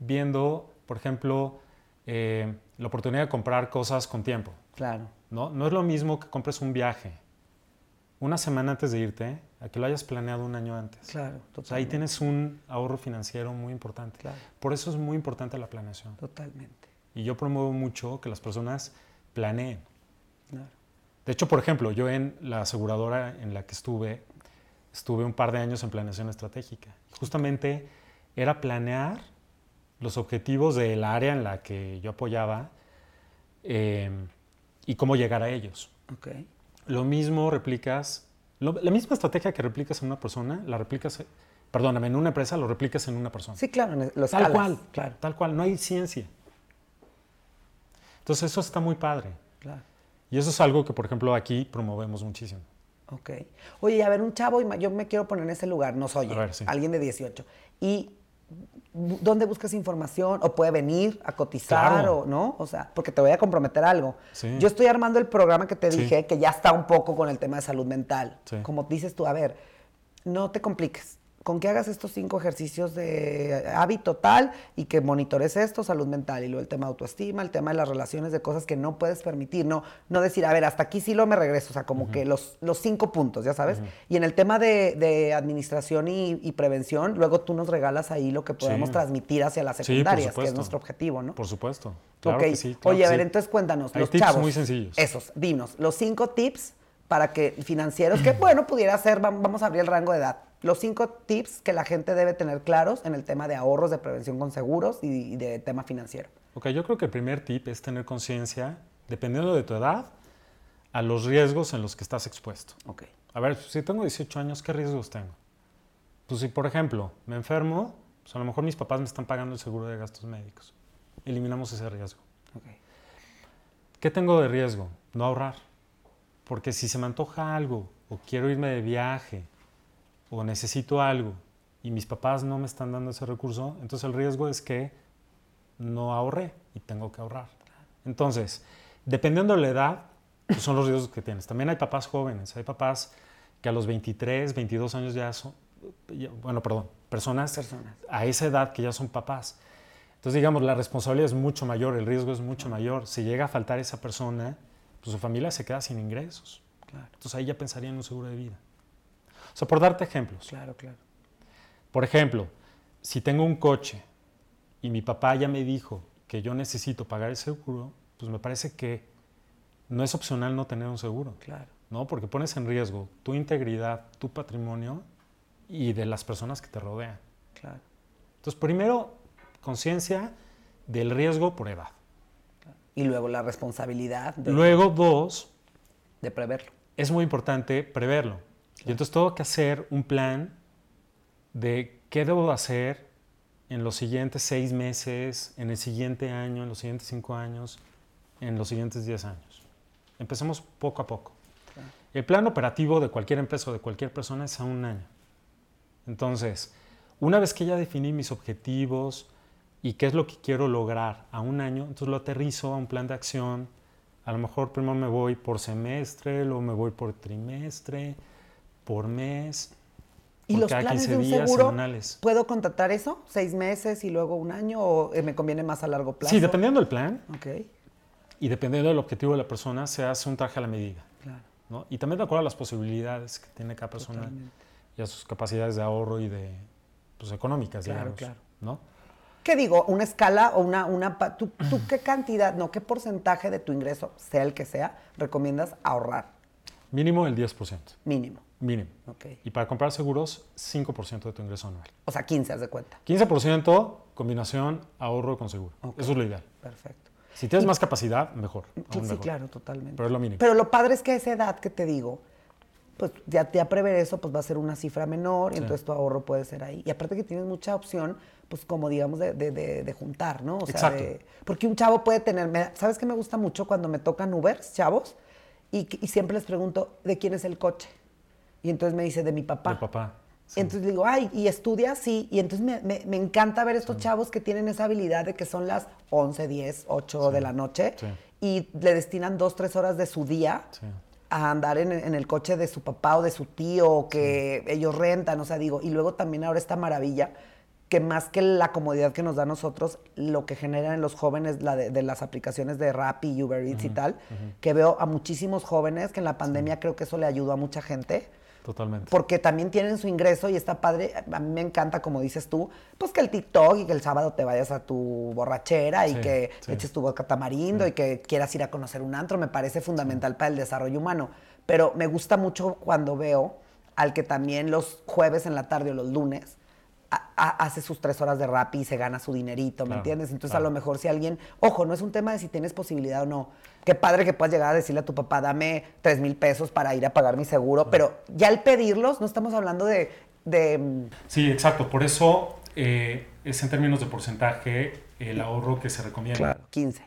viendo, por ejemplo, eh, la oportunidad de comprar cosas con tiempo.
Claro.
¿no? No es lo mismo que compres un viaje una semana antes de irte a que lo hayas planeado un año antes.
Claro,
O sea, ahí
totalmente.
tienes un ahorro financiero muy importante.
Claro.
Por eso es muy importante la planeación.
Totalmente.
Y yo promuevo mucho que las personas planeen.
Claro.
De hecho, por ejemplo, yo en la aseguradora en la que estuve, estuve un par de años en planeación estratégica. Justamente era planear los objetivos del área en la que yo apoyaba eh, y cómo llegar a ellos.
Ok.
Lo mismo replicas, lo- la misma estrategia que replicas en una persona, la replicas, perdóname, en una empresa, lo replicas en una persona.
Sí, claro,
Tal cual,
Claro,
tal cual, no hay ciencia. Entonces eso está muy padre.
claro.
Y eso es algo que, por ejemplo, aquí promovemos muchísimo.
Ok. Oye, a ver, un chavo, yo me quiero poner en ese lugar, nos oye,
A ver, sí.
alguien de 18. ¿Y dónde buscas información? ¿O puede venir a cotizar?
Claro.
o ¿No? O sea, porque te voy a comprometer algo.
Sí.
Yo estoy armando el programa que te
Sí.
dije, que ya está un poco con el tema de salud mental.
Sí.
Como dices tú, a ver, no te compliques. Con que hagas estos cinco ejercicios de hábito tal y que monitores esto, salud mental, y luego el tema de autoestima, el tema de las relaciones, de cosas que no puedes permitir, no, no decir, a ver, hasta aquí sí lo me regreso, o sea, como que los, los cinco puntos, ya sabes. Y en el tema de, administración y, prevención, luego tú nos regalas ahí lo que podemos transmitir hacia las secundarias, que es nuestro objetivo, ¿no?
Por supuesto.
Claro que sí, Oye, a ver, entonces cuéntanos, los
tips
chavos.
muy sencillos.
Esos, dinos, los cinco tips para que financieros, que bueno, pudiera ser, vamos a abrir el rango de edad, los cinco tips que la gente debe tener claros en el tema de ahorros, de prevención con seguros y, de tema financiero.
Ok, yo creo que el primer tip es tener conciencia, dependiendo de tu edad, a los riesgos en los que estás expuesto.
Ok.
A ver, si tengo 18 años, ¿qué riesgos tengo? Pues si, por ejemplo, me enfermo, pues a lo mejor mis papás me están pagando el seguro de gastos médicos. Eliminamos ese riesgo.
Okay.
¿Qué tengo de riesgo? No ahorrar. Porque si se me antoja algo, o quiero irme de viaje, o necesito algo y mis papás no me están dando ese recurso, entonces el riesgo es que no ahorré y tengo que ahorrar. Entonces, dependiendo de la edad, pues son los riesgos que tienes. También hay papás jóvenes, hay papás que a los 23, 22 años ya son, bueno, perdón, personas,
personas
a esa edad que ya son papás. Entonces, digamos, la responsabilidad es mucho mayor, el riesgo es mucho mayor. Si llega a faltar esa persona, pues su familia se queda sin ingresos. Entonces ahí ya pensaría en un seguro de vida. O sea, por darte ejemplos.
Claro, claro.
Por ejemplo, si tengo un coche y mi papá ya me dijo que yo necesito pagar el seguro, pues me parece que no es opcional no tener un seguro.
Claro.
¿No? Porque pones en riesgo tu integridad, tu patrimonio y de las personas que te rodean.
Claro.
Entonces, primero, conciencia del riesgo por edad.
Y luego la responsabilidad.
luego, dos.
De preverlo.
Es muy importante preverlo. Y entonces tengo que hacer un plan de qué debo hacer en los siguientes seis meses, en el siguiente año, en los siguientes cinco años, en los siguientes diez años. Empecemos poco a poco. El plan operativo de cualquier empresa o de cualquier persona es a un año. Entonces, una vez que ya definí mis objetivos y qué es lo que quiero lograr a un año, entonces lo aterrizo a un plan de acción. A lo mejor primero me voy por semestre, luego me voy por trimestre, por mes.
¿Y los planes de un seguro, puedo contratar eso? ¿Seis meses y luego un año? ¿O eh, me conviene más a largo plazo?
Sí, dependiendo del plan.
Ok.
Y dependiendo del objetivo de la persona, se hace un traje a la medida.
Claro.
¿no? Y también de acuerdo a las posibilidades que tiene cada persona y a sus capacidades de ahorro y de pues, económicas,
claro,
digamos.
Claro.
¿no?
¿Qué digo? ¿Una escala o una... una ¿tú, ¿Tú qué cantidad, no, qué porcentaje de tu ingreso, sea el que sea, recomiendas ahorrar?
Mínimo el 10%.
Mínimo.
Mínimo.
Okay.
Y para comprar seguros, 5% de tu ingreso anual.
O sea, 15, haz de cuenta.
15% combinación ahorro con seguro. Eso es lo ideal.
Perfecto.
Si tienes más capacidad, mejor.
Sí, claro, totalmente.
Pero es lo mínimo.
Pero lo padre es que a esa edad que te digo, pues ya, prever eso, pues va a ser una cifra menor y entonces tu ahorro puede ser ahí. Y aparte que tienes mucha opción, pues como digamos, de, de, de, juntar, ¿no?
O sea,
porque un chavo puede tener, ¿sabes qué me gusta mucho cuando me tocan Ubers, chavos? Y, y siempre les pregunto, ¿de quién es el coche? Y entonces me dice, de mi papá.
De papá.
Entonces le digo, ay, ¿y estudia? Sí. Y entonces me, me, encanta ver estos chavos que tienen esa habilidad de que son las 11, 10, 8 de la noche y le destinan dos, tres horas de su día a andar en, en, el coche de su papá o de su tío que ellos rentan. O sea, digo, y luego también ahora esta maravilla que más que la comodidad que nos da a nosotros, lo que generan en los jóvenes la de, las aplicaciones de Rappi Uber Eats y tal, que veo a muchísimos jóvenes que en la pandemia creo que eso le ayudó a mucha gente
Totalmente.
Porque también tienen su ingreso y está padre. A mí me encanta, como dices tú, pues que el TikTok y que el sábado te vayas a tu borrachera y que eches tu boca tamarindo y que quieras ir a conocer un antro. Me parece fundamental para el desarrollo humano. Pero me gusta mucho cuando veo al que también los jueves en la tarde o los lunes hace sus tres horas de rap y se gana su dinerito, ¿me entiendes? Entonces a lo mejor si alguien, ojo, no es un tema de si tienes posibilidad o no. Qué padre que puedas llegar a decirle a tu papá, dame tres mil pesos para ir a pagar mi seguro, pero ya al pedirlos no estamos hablando de... Mm,
sí, exacto. Por eso eh, es en términos de porcentaje el ahorro que se recomienda.
Claro, 15.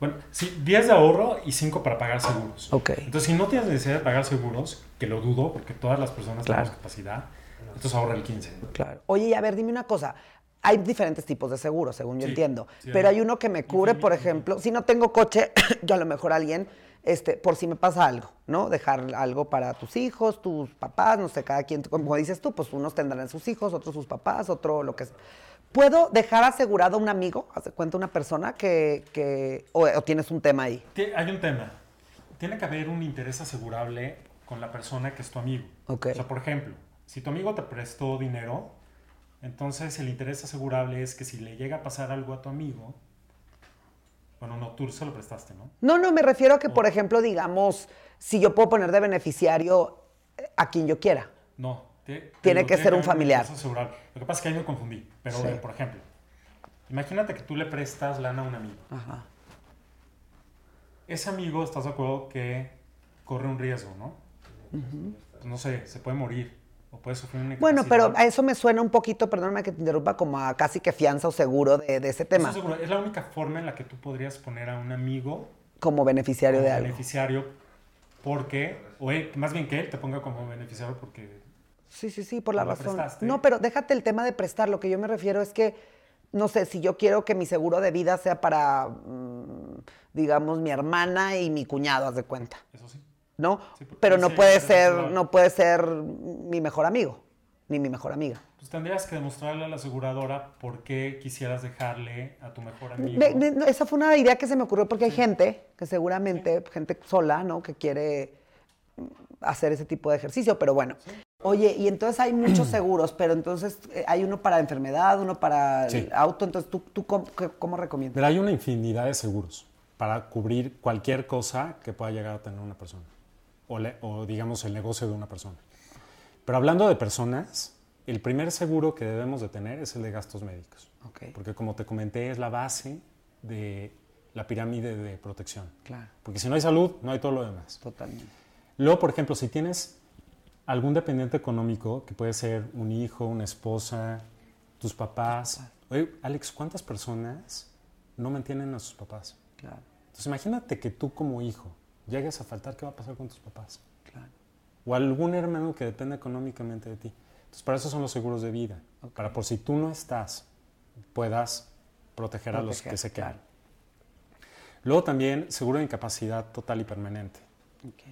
Bueno, sí, 10 de ahorro y 5 para pagar seguros.
Ok.
Entonces, si no tienes necesidad de pagar seguros, que lo dudo, porque todas las personas tenemos capacidad, entonces ahorra el 15.
Claro. Oye, y a ver, dime una cosa. Hay diferentes tipos de seguros, según yo entiendo. pero hay uno que me cubre, por ejemplo, si no tengo coche, yo a lo mejor alguien este, por si me pasa algo, ¿no? Dejar algo para tus hijos, tus papás, no sé, cada quien, como dices tú, pues unos tendrán sus hijos, otros sus papás, otro lo que es. ¿Puedo dejar asegurado a un amigo, hace cuenta una persona que, que o, o tienes un tema ahí?
Hay un tema. Tiene que haber un interés asegurable con la persona que es tu amigo.
Ok.
O sea, por ejemplo, si tu amigo te prestó dinero, entonces el interés asegurable es que si le llega a pasar algo a tu amigo, bueno, no, tú se lo prestaste, ¿no?
No, no, me refiero a que, por ejemplo, digamos, si yo puedo poner de beneficiario eh, a quien yo quiera.
No. te-
Tiene que ser un familiar.
asegurable. Lo que pasa es que ahí me confundí. Pero,
Sí.
por ejemplo, imagínate que tú le prestas lana a un amigo.
Ajá.
Ese amigo, ¿estás de acuerdo que corre un riesgo, no? No sé, se puede morir o puede sufrir una
Bueno, pero a eso me suena un poquito, perdóname que te interrumpa, como a casi que fianza o seguro de, de ese tema,
Eso seguro, es la única forma en la que tú podrías poner a un amigo
como beneficiario
como
de algo.
beneficiario porque, o él- más bien que él te ponga como beneficiario porque
Sí, sí, sí, por la
¿Lo
razón.
prestaste?
No, pero déjate el tema de prestar. Lo que yo me refiero es que, no sé, si yo quiero que mi seguro de vida sea para, mm, digamos, mi hermana y mi cuñado, haz de cuenta,
eso sí.
¿No?
Sí,
pero no puede ser, no puede ser mi mejor amigo, ni mi mejor amiga.
Pues tendrías que demostrarle a la aseguradora por qué quisieras dejarle a tu mejor amigo.
Esa fue una idea que se me ocurrió porque hay gente que seguramente, gente sola, ¿no? Que quiere hacer ese tipo de ejercicio, pero bueno. Oye, y entonces hay muchos seguros, pero entonces eh, hay uno para enfermedad, uno para
Sí.
el auto, entonces tú, tú cómo, cómo recomiendas?
Pero hay una infinidad de seguros para cubrir cualquier cosa que pueda llegar a tener una persona o, le- o, digamos el negocio de una persona. Pero hablando de personas, el primer seguro que debemos de tener es el de gastos médicos. Porque como te comenté, es la base de la pirámide de protección.
claro,
Porque si no hay salud, no hay todo lo demás.
totalmente.
Luego, por ejemplo, si tienes algún dependiente económico, que puede ser un hijo, una esposa, tus papás. Oye, Alex, ¿cuántas personas no mantienen a sus papás?
Claro,
Entonces imagínate que tú como hijo llegues a faltar, ¿qué va a pasar con tus papás?
claro.
O algún hermano que depende económicamente de ti. Entonces para eso son los seguros de vida.
Ok.
Para por si tú no estás, puedas proteger, a los
Proteger,
que se quedan.
claro.
Luego también seguro de incapacidad total y permanente.
Ok,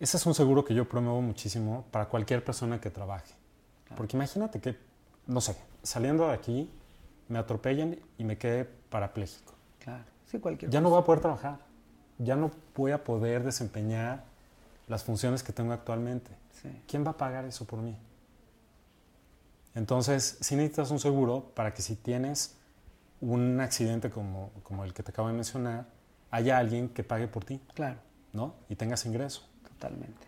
Ese es un seguro que yo promuevo muchísimo para cualquier persona que trabaje. Porque imagínate que, no sé, saliendo de aquí, me atropellen y me quede parapléjico.
claro. Sí, cualquier
Ya no voy a poder trabajar. Ya no voy a poder desempeñar las funciones que tengo actualmente.
Sí,
¿Quién va a pagar eso por mí? Entonces, sí necesitas un seguro para que si tienes un accidente como, como el que te acabo de mencionar, haya alguien que pague por ti,
claro,
¿no? Y tengas ingreso.
totalmente.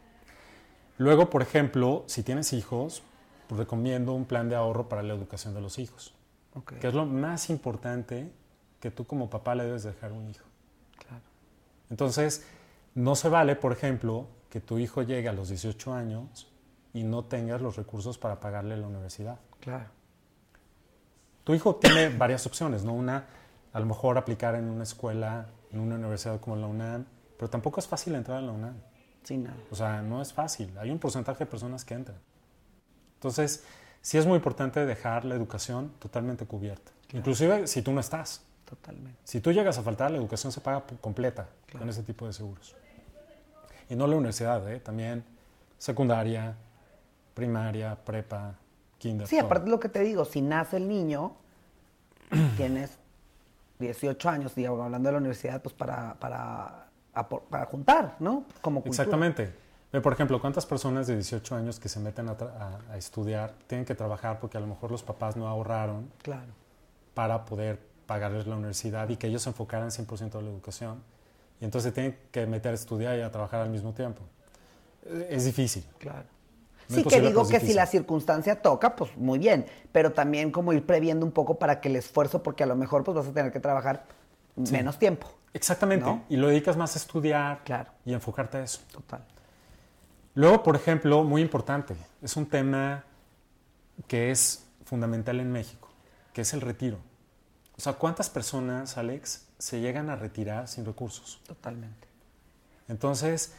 Luego, por ejemplo, si tienes hijos, pues recomiendo un plan de ahorro para la educación de los hijos,
Ok,
que es lo más importante que tú como papá le debes dejar a un hijo.
claro.
Entonces, no se vale, por ejemplo, que tu hijo llegue a los 18 años y no tengas los recursos para pagarle la universidad.
Claro,
Tu hijo tiene varias opciones, ¿no? Una, a lo mejor aplicar en una escuela, en una universidad como la UNAM, pero tampoco es fácil entrar a la UNAM.
sin nada.
O sea, no es fácil. Hay un porcentaje de personas que entran. Entonces, sí es muy importante dejar la educación totalmente cubierta. Inclusive si tú no estás.
Totalmente.
Si tú llegas a faltar, la educación se paga completa
Claro.
con ese tipo de seguros. Y no la universidad, ¿eh? también secundaria, primaria, prepa, kinder.
Sí,
todo.
aparte lo que te digo, si nace el niño, tienes 18 años, digamos, hablando de la universidad, pues para, para, para juntar, ¿no? Como cultura.
Exactamente. Ve, por ejemplo, ¿cuántas personas de 18 años que se meten a, a- a estudiar tienen que trabajar porque a lo mejor los papás no ahorraron
Claro,
para poder pagarles la universidad y que ellos se enfocaran 100% en la educación? Y entonces tienen que meter a estudiar y a trabajar al mismo tiempo. Eh, Es difícil.
claro.
No
sí, que digo que si la circunstancia toca, pues muy bien, pero también como ir previendo un poco para que el esfuerzo, porque a lo mejor pues vas a tener que trabajar menos tiempo.
Exactamente.
¿No?
Y lo dedicas más a estudiar
Claro.
y enfocarte a eso.
Total.
Luego, por ejemplo, muy importante, es un tema que es fundamental en México, que es el retiro. O sea, ¿cuántas personas, Alex, se llegan a retirar sin recursos?
Totalmente.
Entonces,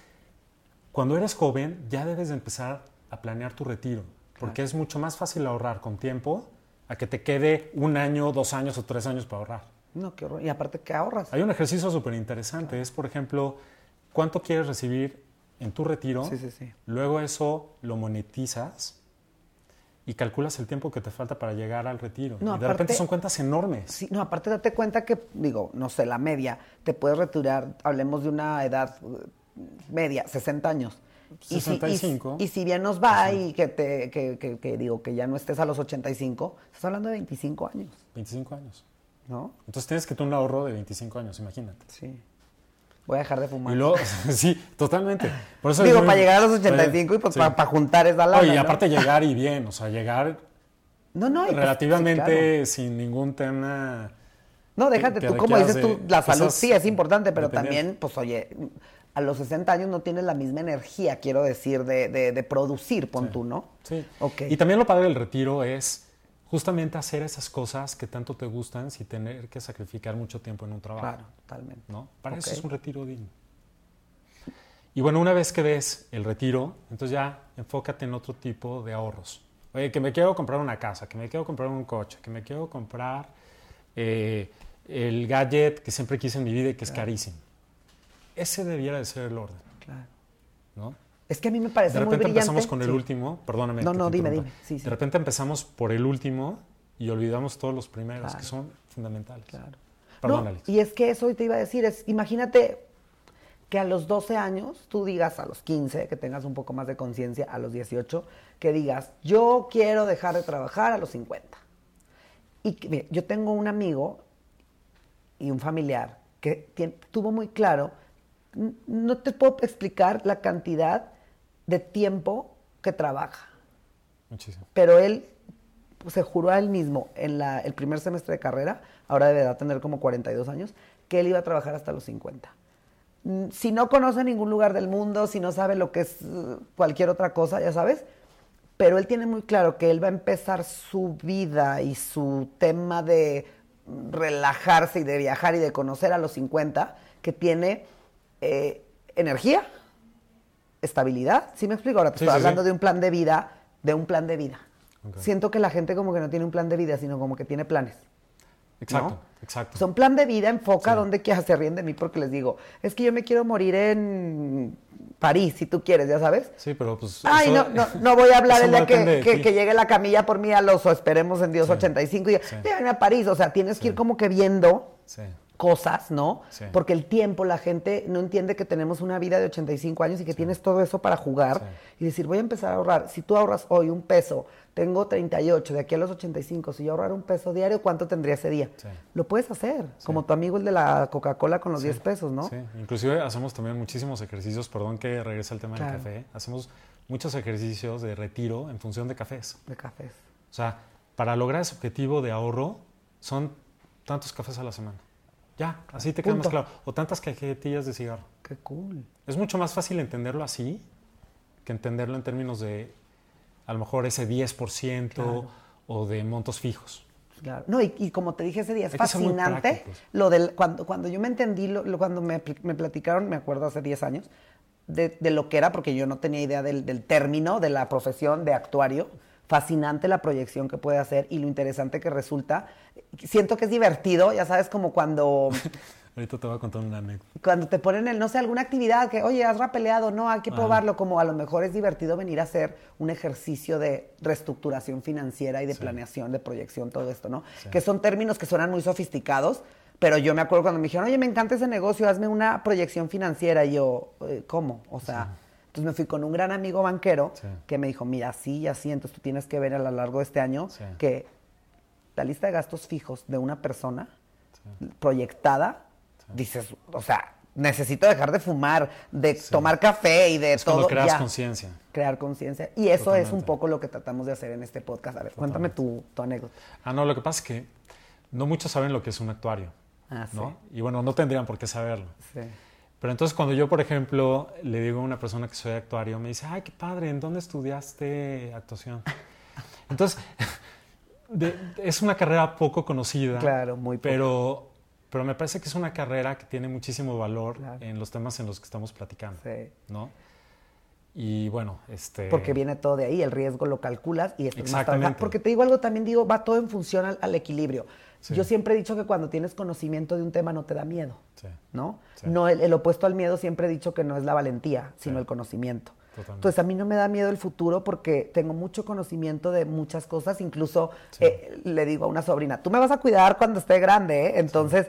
cuando eres joven, ya debes de empezar a planear tu retiro, porque es mucho más fácil ahorrar con tiempo a que te quede un año, dos años o tres años para ahorrar.
No, qué horror. Y aparte, ¿qué ahorras?
Hay un ejercicio súper interesante, es por ejemplo, cuánto quieres recibir en tu retiro.
Sí, sí, sí.
Luego eso lo monetizas y calculas el tiempo que te falta para llegar al retiro.
No,
y de repente son cuentas enormes.
Sí, no, aparte date cuenta que, digo, no sé, la media, te puedes retirar, hablemos de una edad eh, media, 60 años. Y si- y-
65.
Y, si bien nos va y que te, que, que- que digo, que ya no estés a los 85, estás hablando de 25 años,
25 años.
¿no?
Entonces tienes que tener un ahorro de 25 años, imagínate.
Sí. Voy a dejar de fumar.
Y luego, sí, totalmente. Por eso es
digo,
muy-
para llegar a los 85 y pues
Sí.
para, juntar esa lana,
Oye, y
¿no?
aparte llegar y bien, o sea, llegar
no, no, pues,
relativamente sin ningún tema.
No, déjate,
que
tú como dices tú, la salud sí es importante, pero también, pues oye, a los 60 años no tienes la misma energía, quiero decir, de, de, de producir, pon tú, ¿no?
Sí.
Ok.
Y también lo padre del retiro es justamente hacer esas cosas que tanto te gustan sin tener que sacrificar mucho tiempo en un trabajo.
Claro, totalmente.
¿no? Para eso es un retiro digno. Y bueno, una vez que ves el retiro, entonces ya enfócate en otro tipo de ahorros. Oye, que me quiero comprar una casa, que me quiero comprar un coche, que me quiero comprar eh, el gadget que siempre quise en mi vida y que es carísimo. Ese debiera de ser el orden,
Claro.
¿no?
Es que a mí me parece
De
muy
repente
brillante.
empezamos con el
Sí.
último, perdóname.
No, no, dime, dime. Sí, sí.
De repente empezamos por el último y olvidamos todos los primeros,
Claro.
que son fundamentales.
Claro.
Perdón,
No,
Alex.
Y es que eso te iba a decir, es, imagínate que a los 12 años, tú digas a los 15, que tengas un poco más de conciencia, a los 18, que digas, yo quiero dejar de trabajar a los 50. Y yo tengo un amigo y un familiar que tuvo muy claro, no te puedo explicar la cantidad de tiempo que trabaja
Muchísimo.
pero él pues, se juró a él mismo en la- el primer semestre de carrera, ahora deberá tener como 42 años, que él iba a trabajar hasta los 50. Mm, Si no conoce ningún lugar del mundo, si no sabe lo que es uh, cualquier otra cosa, ya sabes, pero él tiene muy claro que él va a empezar su vida y su tema de relajarse y de viajar y de conocer a los 50, que tiene eh, energía, estabilidad. ¿Sí me explico? Ahora te
Sí,
estoy
sí,
hablando de un plan de vida, de un plan de vida. Siento que la gente como que no tiene un plan de vida, sino como que tiene planes.
Exacto,
¿no?
exacto.
Un plan de vida enfoca donde quieras. Se ríen de mí porque les digo, es que yo me quiero morir en París, si tú quieres, ya sabes.
Sí, pero pues.
Ay,
eso-
no, no, no voy a hablar el día que, que- llegue la camilla por mí a los, o esperemos en Dios,
Sí.
85, y diga, a París. O sea, tienes que ir como que viendo
Sí.
Cosas, ¿no?
Sí.
Porque el tiempo, la gente no entiende que tenemos una vida de 85 años y que tienes todo eso para jugar y decir, voy a empezar a ahorrar. Si tú ahorras hoy un peso, tengo 38, de aquí a los 85, si yo ahorrar un peso diario, ¿cuánto tendría ese día? Lo puedes hacer, como tu amigo el de la Coca-Cola con los 10 pesos, ¿no?
Sí, inclusive hacemos también muchísimos ejercicios, perdón que regrese al tema
Claro.
del café, hacemos muchos ejercicios de retiro en función de cafés.
De cafés.
O sea, para lograr ese objetivo de ahorro son tantos cafés a la semana. Ya, así te queda más claro. O tantas cajetillas de cigarro.
Qué cool.
Es mucho más fácil entenderlo así que entenderlo en términos de a lo mejor ese 10%
Claro.
o de montos fijos.
Claro. No, y, y como te dije ese día, es
Hay
fascinante lo del, cuando, cuando yo me entendí, lo, lo- cuando me, me platicaron, me acuerdo hace 10 años, de, de lo que era, porque yo no tenía idea del, del término de la profesión de actuario. Fascinante la proyección que puede hacer y lo interesante que resulta. Siento que es divertido, ya sabes, como cuando,
Ahorita te voy a contar una anécdota.
cuando te ponen el, no sé, alguna actividad que, oye, has rapeleado, no, hay que
Ajá.
probarlo, como a lo mejor es divertido venir a hacer un ejercicio de reestructuración financiera y de
Sí.
planeación, de proyección, todo esto, ¿no?
Sí.
Que son términos que suenan muy sofisticados, pero yo me acuerdo cuando me dijeron, oye, me encanta ese negocio, hazme una proyección financiera, y yo, eh, ¿cómo? O sea, entonces me fui con un gran amigo banquero
Sí.
que me dijo, mira, sí y así, entonces tú tienes que ver a lo largo de este año
Sí.
que la lista de gastos fijos de una persona proyectada, dices, o sea, necesito dejar de fumar, de tomar café y de
Es
todo.
cuando creas conciencia.
Crear conciencia. Y eso es un poco lo que tratamos de hacer en este podcast. A ver, cuéntame tu, tu anécdota.
Ah, no, lo que pasa es que no muchos saben lo que es un actuario.
Ah, sí.
¿no? Y bueno, no tendrían por qué saberlo.
Sí.
Pero entonces cuando yo, por ejemplo, le digo a una persona que soy actuario, me dice, ay, qué padre, ¿en dónde estudiaste actuación? Entonces, de- es una carrera poco conocida.
Claro, muy poco.
Pero, pero me parece que es una carrera que tiene muchísimo valor
Claro.
en los temas en los que estamos platicando.
Sí.
¿no? Y bueno, este...
Porque viene todo de ahí, el riesgo lo calculas y es más. Porque te digo algo, también digo, va todo en función al, al equilibrio.
Sí.
Yo siempre he dicho que cuando tienes conocimiento de un tema no te da miedo,
Sí.
¿no?
Sí.
No, el, el opuesto al miedo siempre he dicho que no es la valentía, sino el conocimiento.
Totalmente.
Entonces a mí no me da miedo el futuro porque tengo mucho conocimiento de muchas cosas. Incluso eh, le digo a una sobrina, tú me vas a cuidar cuando esté grande, ¿eh? Entonces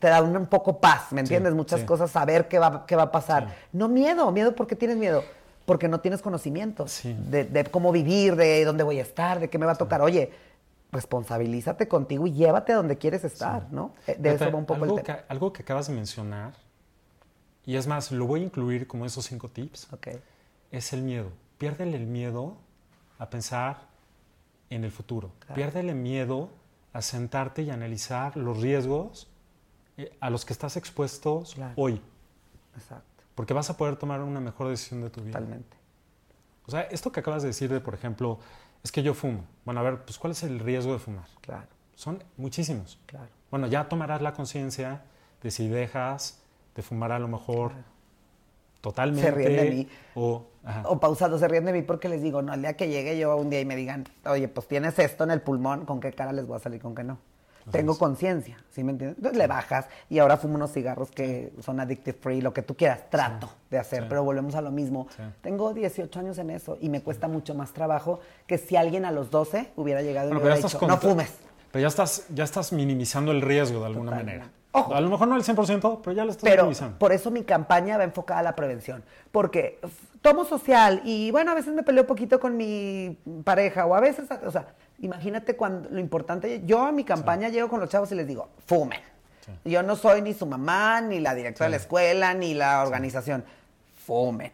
te da un, un poco paz, ¿me entiendes? Muchas cosas, saber qué va, qué va a pasar. No miedo, miedo, ¿por qué tienes miedo? Porque no tienes conocimiento
Sí.
de, de cómo vivir, de dónde voy a estar, de qué me va a tocar. Oye, responsabilízate contigo y llévate a donde quieres estar, ¿no? Eh, De eso va un poco
algo
el tema.
Que, algo que acabas de mencionar, y es más, lo voy a incluir como esos cinco tips,
Ok,
es el miedo. Piérdele el miedo a pensar en el futuro.
Claro.
Piérdele miedo a sentarte y analizar los riesgos eh, a los que estás expuestos
Claro.
hoy,
exacto,
porque vas a poder tomar una mejor decisión de tu vida.
totalmente.
O sea, esto que acabas de decir de, por ejemplo, es que yo fumo. Bueno, a ver, pues ¿cuál es el riesgo de fumar?
Claro,
Son muchísimos.
claro.
Bueno, ya tomarás la conciencia de si dejas de fumar a lo mejor totalmente.
Se ríen de mí.
O, ajá,
O pausado, se ríen de mí porque les digo, no, el día que llegue yo un día y me digan, oye, pues tienes esto en el pulmón, ¿con qué cara les voy a salir, con qué no? Tengo conciencia, ¿sí me entiendes? Entonces le bajas y ahora fumo unos cigarros que son addictive free, lo que tú quieras, trato de hacer,
sí.
pero volvemos a lo mismo.
Sí.
Tengo 18 años en eso y me cuesta mucho más trabajo que si alguien a los 12 hubiera llegado y
Bueno,
me
pero ya
hubiera dicho, no fumes.
Pero ya estás, ya estás minimizando el riesgo de alguna
Totalmente.
manera.
Ojo.
A lo mejor no el 100%, pero ya lo estás
Pero
minimizando.
por eso mi campaña va enfocada a la prevención. Porque tomo social y bueno, a veces me peleo un poquito con mi pareja o a veces, o sea, imagínate cuando lo importante, yo a mi campaña llego con los chavos y les digo, fumen.
Sí.
Yo no soy ni su mamá, ni la directora de la escuela, ni la organización. Fumen.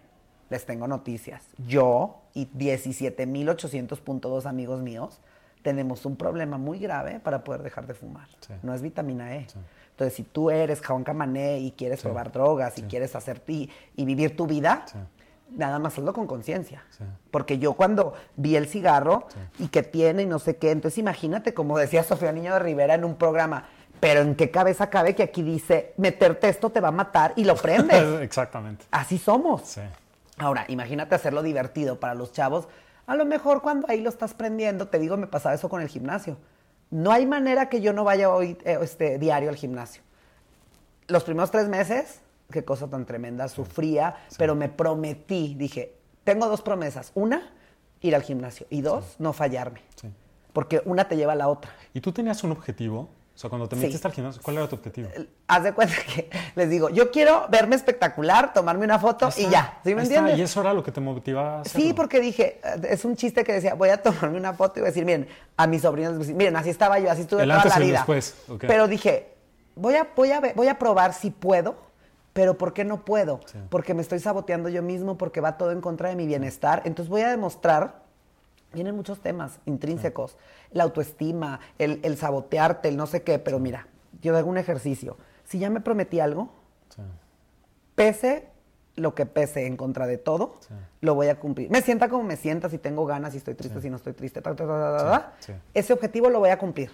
Les tengo noticias. Yo y 17.800.2 amigos míos tenemos un problema muy grave para poder dejar de fumar. No es vitamina E. Entonces, si tú eres Juan Camané y quieres probar drogas y quieres hacer y vivir tu vida. Nada más hazlo con conciencia.
Sí.
Porque yo cuando vi el cigarro y que tiene y no sé qué, entonces imagínate, como decía Sofía Niño de Rivera en un programa, pero en qué cabeza cabe que aquí dice, meterte esto te va a matar y lo prendes.
Exactamente.
Así somos.
Sí.
Ahora, imagínate hacerlo divertido para los chavos. A lo mejor cuando ahí lo estás prendiendo, te digo, me pasaba eso con el gimnasio. No hay manera que yo no vaya hoy eh, este, diario al gimnasio. Los primeros tres meses, qué cosa tan tremenda, sufría, pero me prometí, dije, tengo dos promesas. Una, ir al gimnasio. Y dos, no fallarme.
Sí.
Porque una te lleva a la otra.
¿Y tú tenías un objetivo? O sea, cuando te
Sí.
metiste al gimnasio, ¿cuál era tu objetivo?
Haz de cuenta que les digo, yo quiero verme espectacular, tomarme una foto y ya. ¿Sí me
está,
entiendes?
Y eso era lo que te motivaba a
Sí,
hacerlo.
porque dije, es un chiste que decía, voy a tomarme una foto y voy a decir, miren, a mis sobrinos, decir, miren, así estaba yo, así estuve
El
toda
antes
la
y
vida.
después.
Pero dije, voy a, voy, a ver- voy a probar si puedo, pero ¿por qué no puedo?
Sí.
Porque me estoy saboteando yo mismo, porque va todo en contra de mi bienestar. Entonces voy a demostrar, vienen muchos temas intrínsecos, la autoestima, el, el sabotearte, el no sé qué, pero mira, yo hago un ejercicio. Si ya me prometí algo,
Sí.
pese lo que pese en contra de todo, lo voy a cumplir. Me sienta como me sienta, si tengo ganas, si estoy triste, si no estoy triste, ta, ta, ta, ese objetivo lo voy a cumplir.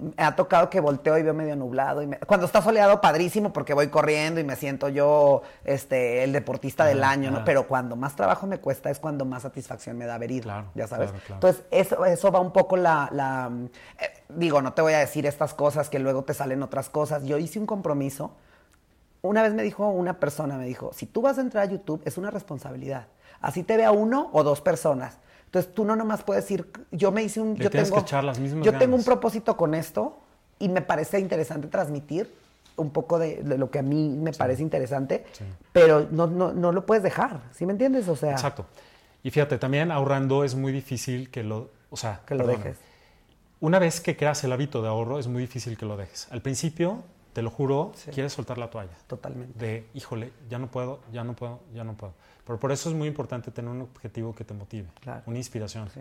Me ha tocado que volteo y veo medio nublado. Y me- Cuando está soleado, padrísimo, porque voy corriendo y me siento yo este, el deportista del año, ¿no?
ajá.
Pero cuando más trabajo me cuesta es cuando más satisfacción me da haber ido,
Claro,
ya sabes.
claro, claro.
Entonces, eso, eso va un poco la... la, eh, digo, no te voy a decir estas cosas que luego te salen otras cosas. Yo hice un compromiso una vez me dijo una persona, me dijo, si tú vas a entrar a YouTube es una responsabilidad. Así te vea uno o dos personas. Entonces tú no nomás puedes ir, yo me hice un,
Le
yo tengo,
que echar las mismas
yo tengo un propósito con esto y me parece interesante transmitir un poco de, de lo que a mí me parece interesante,
Sí.
pero no, no, no lo puedes dejar, ¿sí me entiendes? O sea,
Exacto. Y fíjate, también ahorrando es muy difícil que lo, o sea,
que lo dejes.
Una vez que creas el hábito de ahorro, es muy difícil que lo dejes. Al principio, te lo juro,
Sí.
quieres soltar la toalla.
Totalmente.
De, híjole, ya no puedo, ya no puedo, ya no puedo. Pero por eso es muy importante tener un objetivo que te motive,
Claro.
una inspiración.
Sí.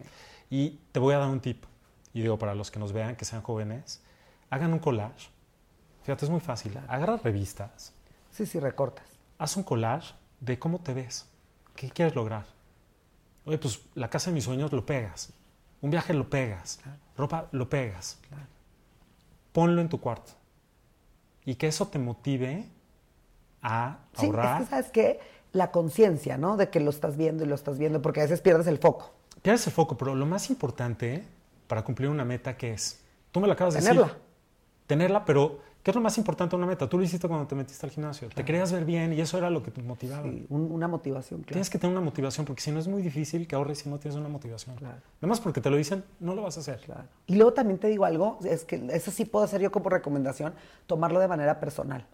Y te voy a dar un tip, y digo para los que nos vean, que sean jóvenes, hagan un collage. Fíjate, es muy fácil. Agarra revistas,
Sí, sí, recortas.
haz un collage de cómo te ves, qué quieres lograr. Oye, pues la casa de mis sueños lo pegas, un viaje lo pegas, ropa lo pegas.
Claro.
Ponlo en tu cuarto y que eso te motive a
Sí,
ahorrar.
es que sabes qué, la conciencia, ¿no? De que lo estás viendo y lo estás viendo, porque a veces pierdes el foco.
Pierdes el foco, pero lo más importante para cumplir una meta, ¿qué es? Tú me lo acabas de
Tenerla.
decir. Tenerla, pero ¿qué es lo más importante de una meta? Tú lo hiciste cuando te metiste al gimnasio. Te querías ver bien y eso era lo que te motivaba.
Sí, un- una motivación, claro.
Tienes que tener una motivación, porque si no es muy difícil que ahorres si no tienes una motivación.
Claro.
Nada más porque te lo dicen, no lo vas a hacer.
Claro. Y luego también te digo algo, es que eso sí puedo hacer yo como recomendación, tomarlo de manera personal,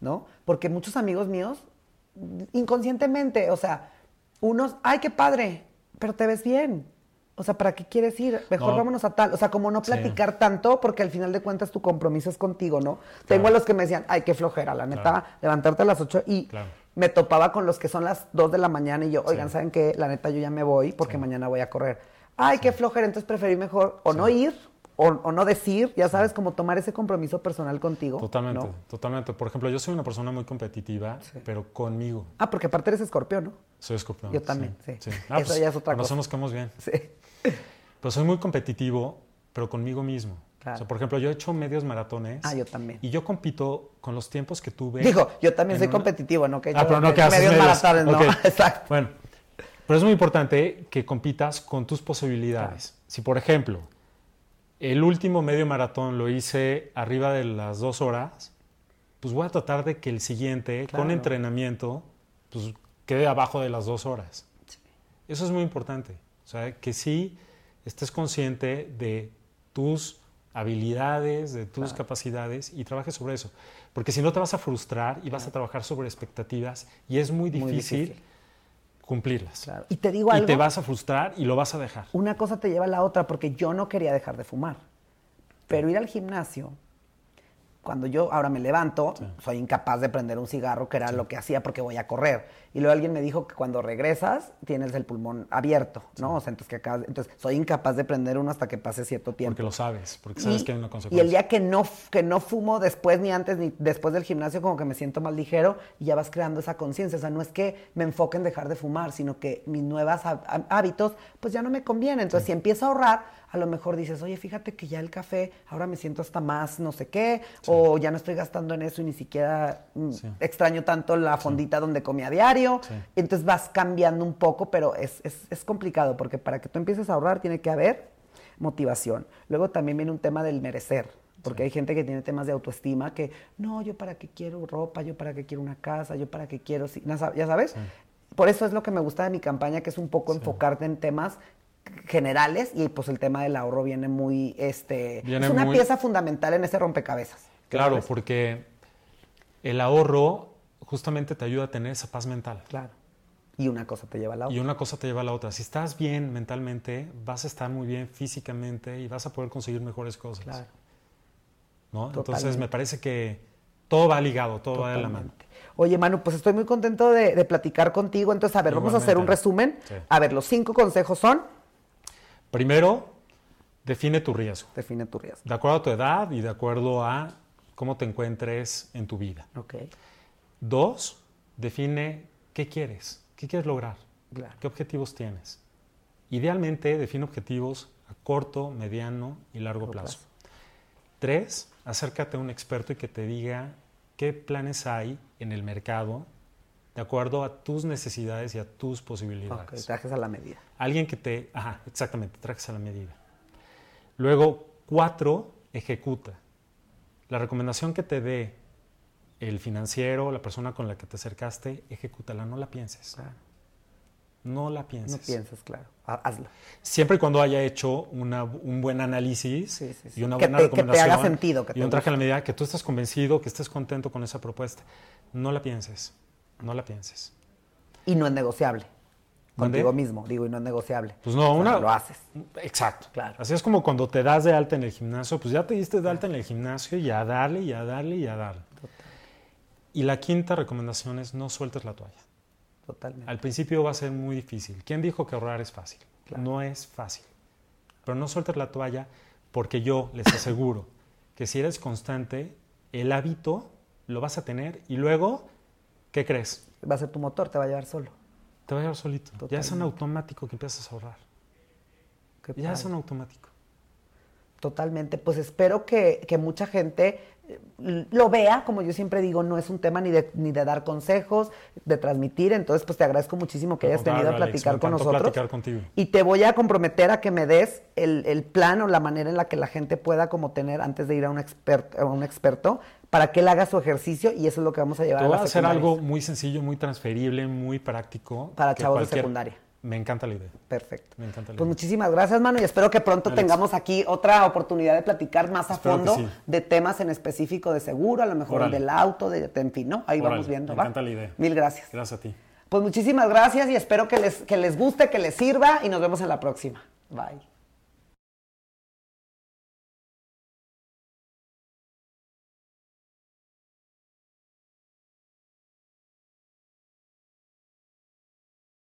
¿no? Porque muchos amigos míos, inconscientemente, o sea, unos, ay, qué padre, pero te ves bien. O sea, ¿para qué quieres ir? Mejor
No.
vámonos a tal. O sea, como no
Sí.
platicar tanto, porque al final de cuentas tu compromiso es contigo, ¿no? Tengo a los que me decían, ay, qué flojera, la neta,
Claro.
levantarte a las 8 y
Claro.
me topaba con los que son las 2 de la mañana y yo, oigan,
Sí.
¿saben qué? La neta, yo ya me voy porque mañana voy a correr. Ay, qué flojera, entonces preferí mejor o no ir o, o no decir, ya sabes, como tomar ese compromiso personal contigo.
Totalmente,
¿no?
totalmente. Por ejemplo, yo soy una persona muy competitiva, pero conmigo.
Ah, porque aparte eres escorpión, ¿no?
Soy escorpión.
Yo también, sí.
Ah,
Eso ya es otra cosa.
razón nos quedamos bien.
Sí.
Pero soy muy competitivo, pero conmigo mismo.
Claro.
O sea, por ejemplo, yo he hecho medios maratones.
Ah, yo también.
Y yo compito con los tiempos que tuve.
Digo, yo también soy
una-
competitivo, ¿no? Que
Ah,
hecho
pero no que haces
medios
medios.
maratones, ¿no? Exacto.
Bueno, pero es muy importante que compitas con tus posibilidades. Si, por ejemplo, el último medio maratón lo hice arriba de las dos horas, pues voy a tratar de que el siguiente, con entrenamiento, pues quede abajo de las dos horas. Eso es muy importante. O sea, que sí estés consciente de tus habilidades, de tus capacidades y trabajes sobre eso. Porque si no te vas a frustrar y vas a trabajar sobre expectativas y es muy difícil. Cumplirlas.
Claro. Y te digo
Y
algo.
te vas a frustrar y lo vas a dejar.
una cosa te lleva a la otra porque yo no quería dejar de fumar. Pero ir al gimnasio, cuando yo ahora me levanto, soy incapaz de prender un cigarro, que era lo que hacía porque voy a correr. Y luego alguien me dijo que cuando regresas tienes el pulmón abierto, ¿no? O sea, entonces, que acabas- entonces soy incapaz de prender uno hasta que pase cierto tiempo.
Porque lo sabes, porque sabes
Y-
que hay una
Y
consecuencia.
el día que no, que no fumo después, ni antes, ni después del gimnasio, como que me siento más ligero y ya vas creando esa conciencia. O sea, no es que me enfoque en dejar de fumar, sino que mis nuevos hábitos, pues ya no me convienen. Entonces, si empiezo a ahorrar, a lo mejor dices, oye, fíjate que ya el café, ahora me siento hasta más no sé qué, o ya no estoy gastando en eso y ni siquiera mm, extraño tanto la fondita donde comía a diario.
Sí.
Entonces vas cambiando un poco, pero es, es, es complicado porque para que tú empieces a ahorrar tiene que haber motivación. Luego también viene un tema del merecer, porque hay gente que tiene temas de autoestima que, no, yo para qué quiero ropa, yo para qué quiero una casa, yo para qué quiero, ya sabes. Por eso es lo que me gusta de mi campaña, que es un poco enfocarte en temas generales y pues el tema del ahorro viene muy, este,
Viene
es una
muy-
pieza fundamental en ese rompecabezas.
Claro, porque el ahorro justamente te ayuda a tener esa paz mental.
Claro. Y una cosa te lleva a la otra.
Y una cosa te lleva a la otra. Si estás bien mentalmente, vas a estar muy bien físicamente y vas a poder conseguir mejores cosas.
Claro.
¿no? Entonces me parece que todo va ligado, todo va de la mano.
Oye, Manu, pues estoy muy contento de, de platicar contigo. Entonces, a ver, vamos a hacer un resumen.
Sí.
A ver, los cinco consejos son,
Primero, define tu riesgo,
define tu riesgo.
de acuerdo a tu edad y de acuerdo a cómo te encuentres en tu vida.
Ok,
Dos, define qué quieres, qué quieres lograr,
claro.
qué objetivos tienes. Idealmente, define objetivos a corto, mediano y largo plazo.
plazo.
Tres, acércate a un experto y que te diga qué planes hay en el mercado de acuerdo a tus necesidades y a tus posibilidades.
trajes a la medida.
Alguien que te, ajá, exactamente, trajes a la medida. Luego, cuatro, ejecuta. La recomendación que te dé el financiero, la persona con la que te acercaste, ejecútala, no la pienses.
Claro.
No la pienses.
No pienses, claro. Ha- Hazlo.
Siempre y cuando haya hecho una- un buen análisis
Sí, sí, sí.
y una
Que
buena
te- que te
recomendación.
haga sentido, que
y un traje a la medida, que tú estés convencido, que estés contento con esa propuesta. No la pienses. No la pienses.
Y no es negociable. Contigo mismo, digo, y no es negociable.
Pues no,
O sea,
una.
Lo haces.
Exacto.
Claro.
Así es como cuando te das de alta en el gimnasio, pues ya te diste de alta en el gimnasio y a darle, y a darle, y a darle. Y la quinta recomendación es no sueltes la toalla.
Totalmente.
Al principio va a ser muy difícil. ¿Quién dijo que ahorrar es fácil?
Claro.
No es fácil. Pero no sueltes la toalla porque yo les aseguro que si eres constante, el hábito lo vas a tener y luego, ¿qué crees?
Va a ser tu motor, te va a llevar solo.
Te va a llevar solito. Ya es
Totalmente.
automático que empiezas a ahorrar.
Qué
Ya es en automático.
Totalmente. Pues espero que, que mucha gente eh, lo vea, como yo siempre digo, no es un tema ni de, ni de dar consejos, de transmitir, entonces pues te agradezco muchísimo que hayas venido a
Alex,
platicar con nosotros.
platicar contigo.
Y te voy a comprometer a que me des el, el plan o la manera en la que la gente pueda como tener antes de ir a un, expert, a un experto para que él haga su ejercicio y eso es lo que vamos a llevar a
voy a hacer algo muy sencillo, muy transferible, muy práctico.
Para chavos de secundaria.
Me encanta la idea.
Perfecto.
Me encanta la
Pues
idea.
muchísimas gracias, mano, y espero que pronto
Alex.
tengamos aquí otra oportunidad de platicar más a
Espero
fondo
sí.
de temas en específico de seguro, a lo mejor
Órale.
del auto, de, en fin, ¿no? Ahí vamos viendo,
me
¿va?
encanta la idea.
Mil gracias.
Gracias a ti.
Pues muchísimas gracias y espero que les, que les guste, que les sirva y nos vemos en la próxima. Bye.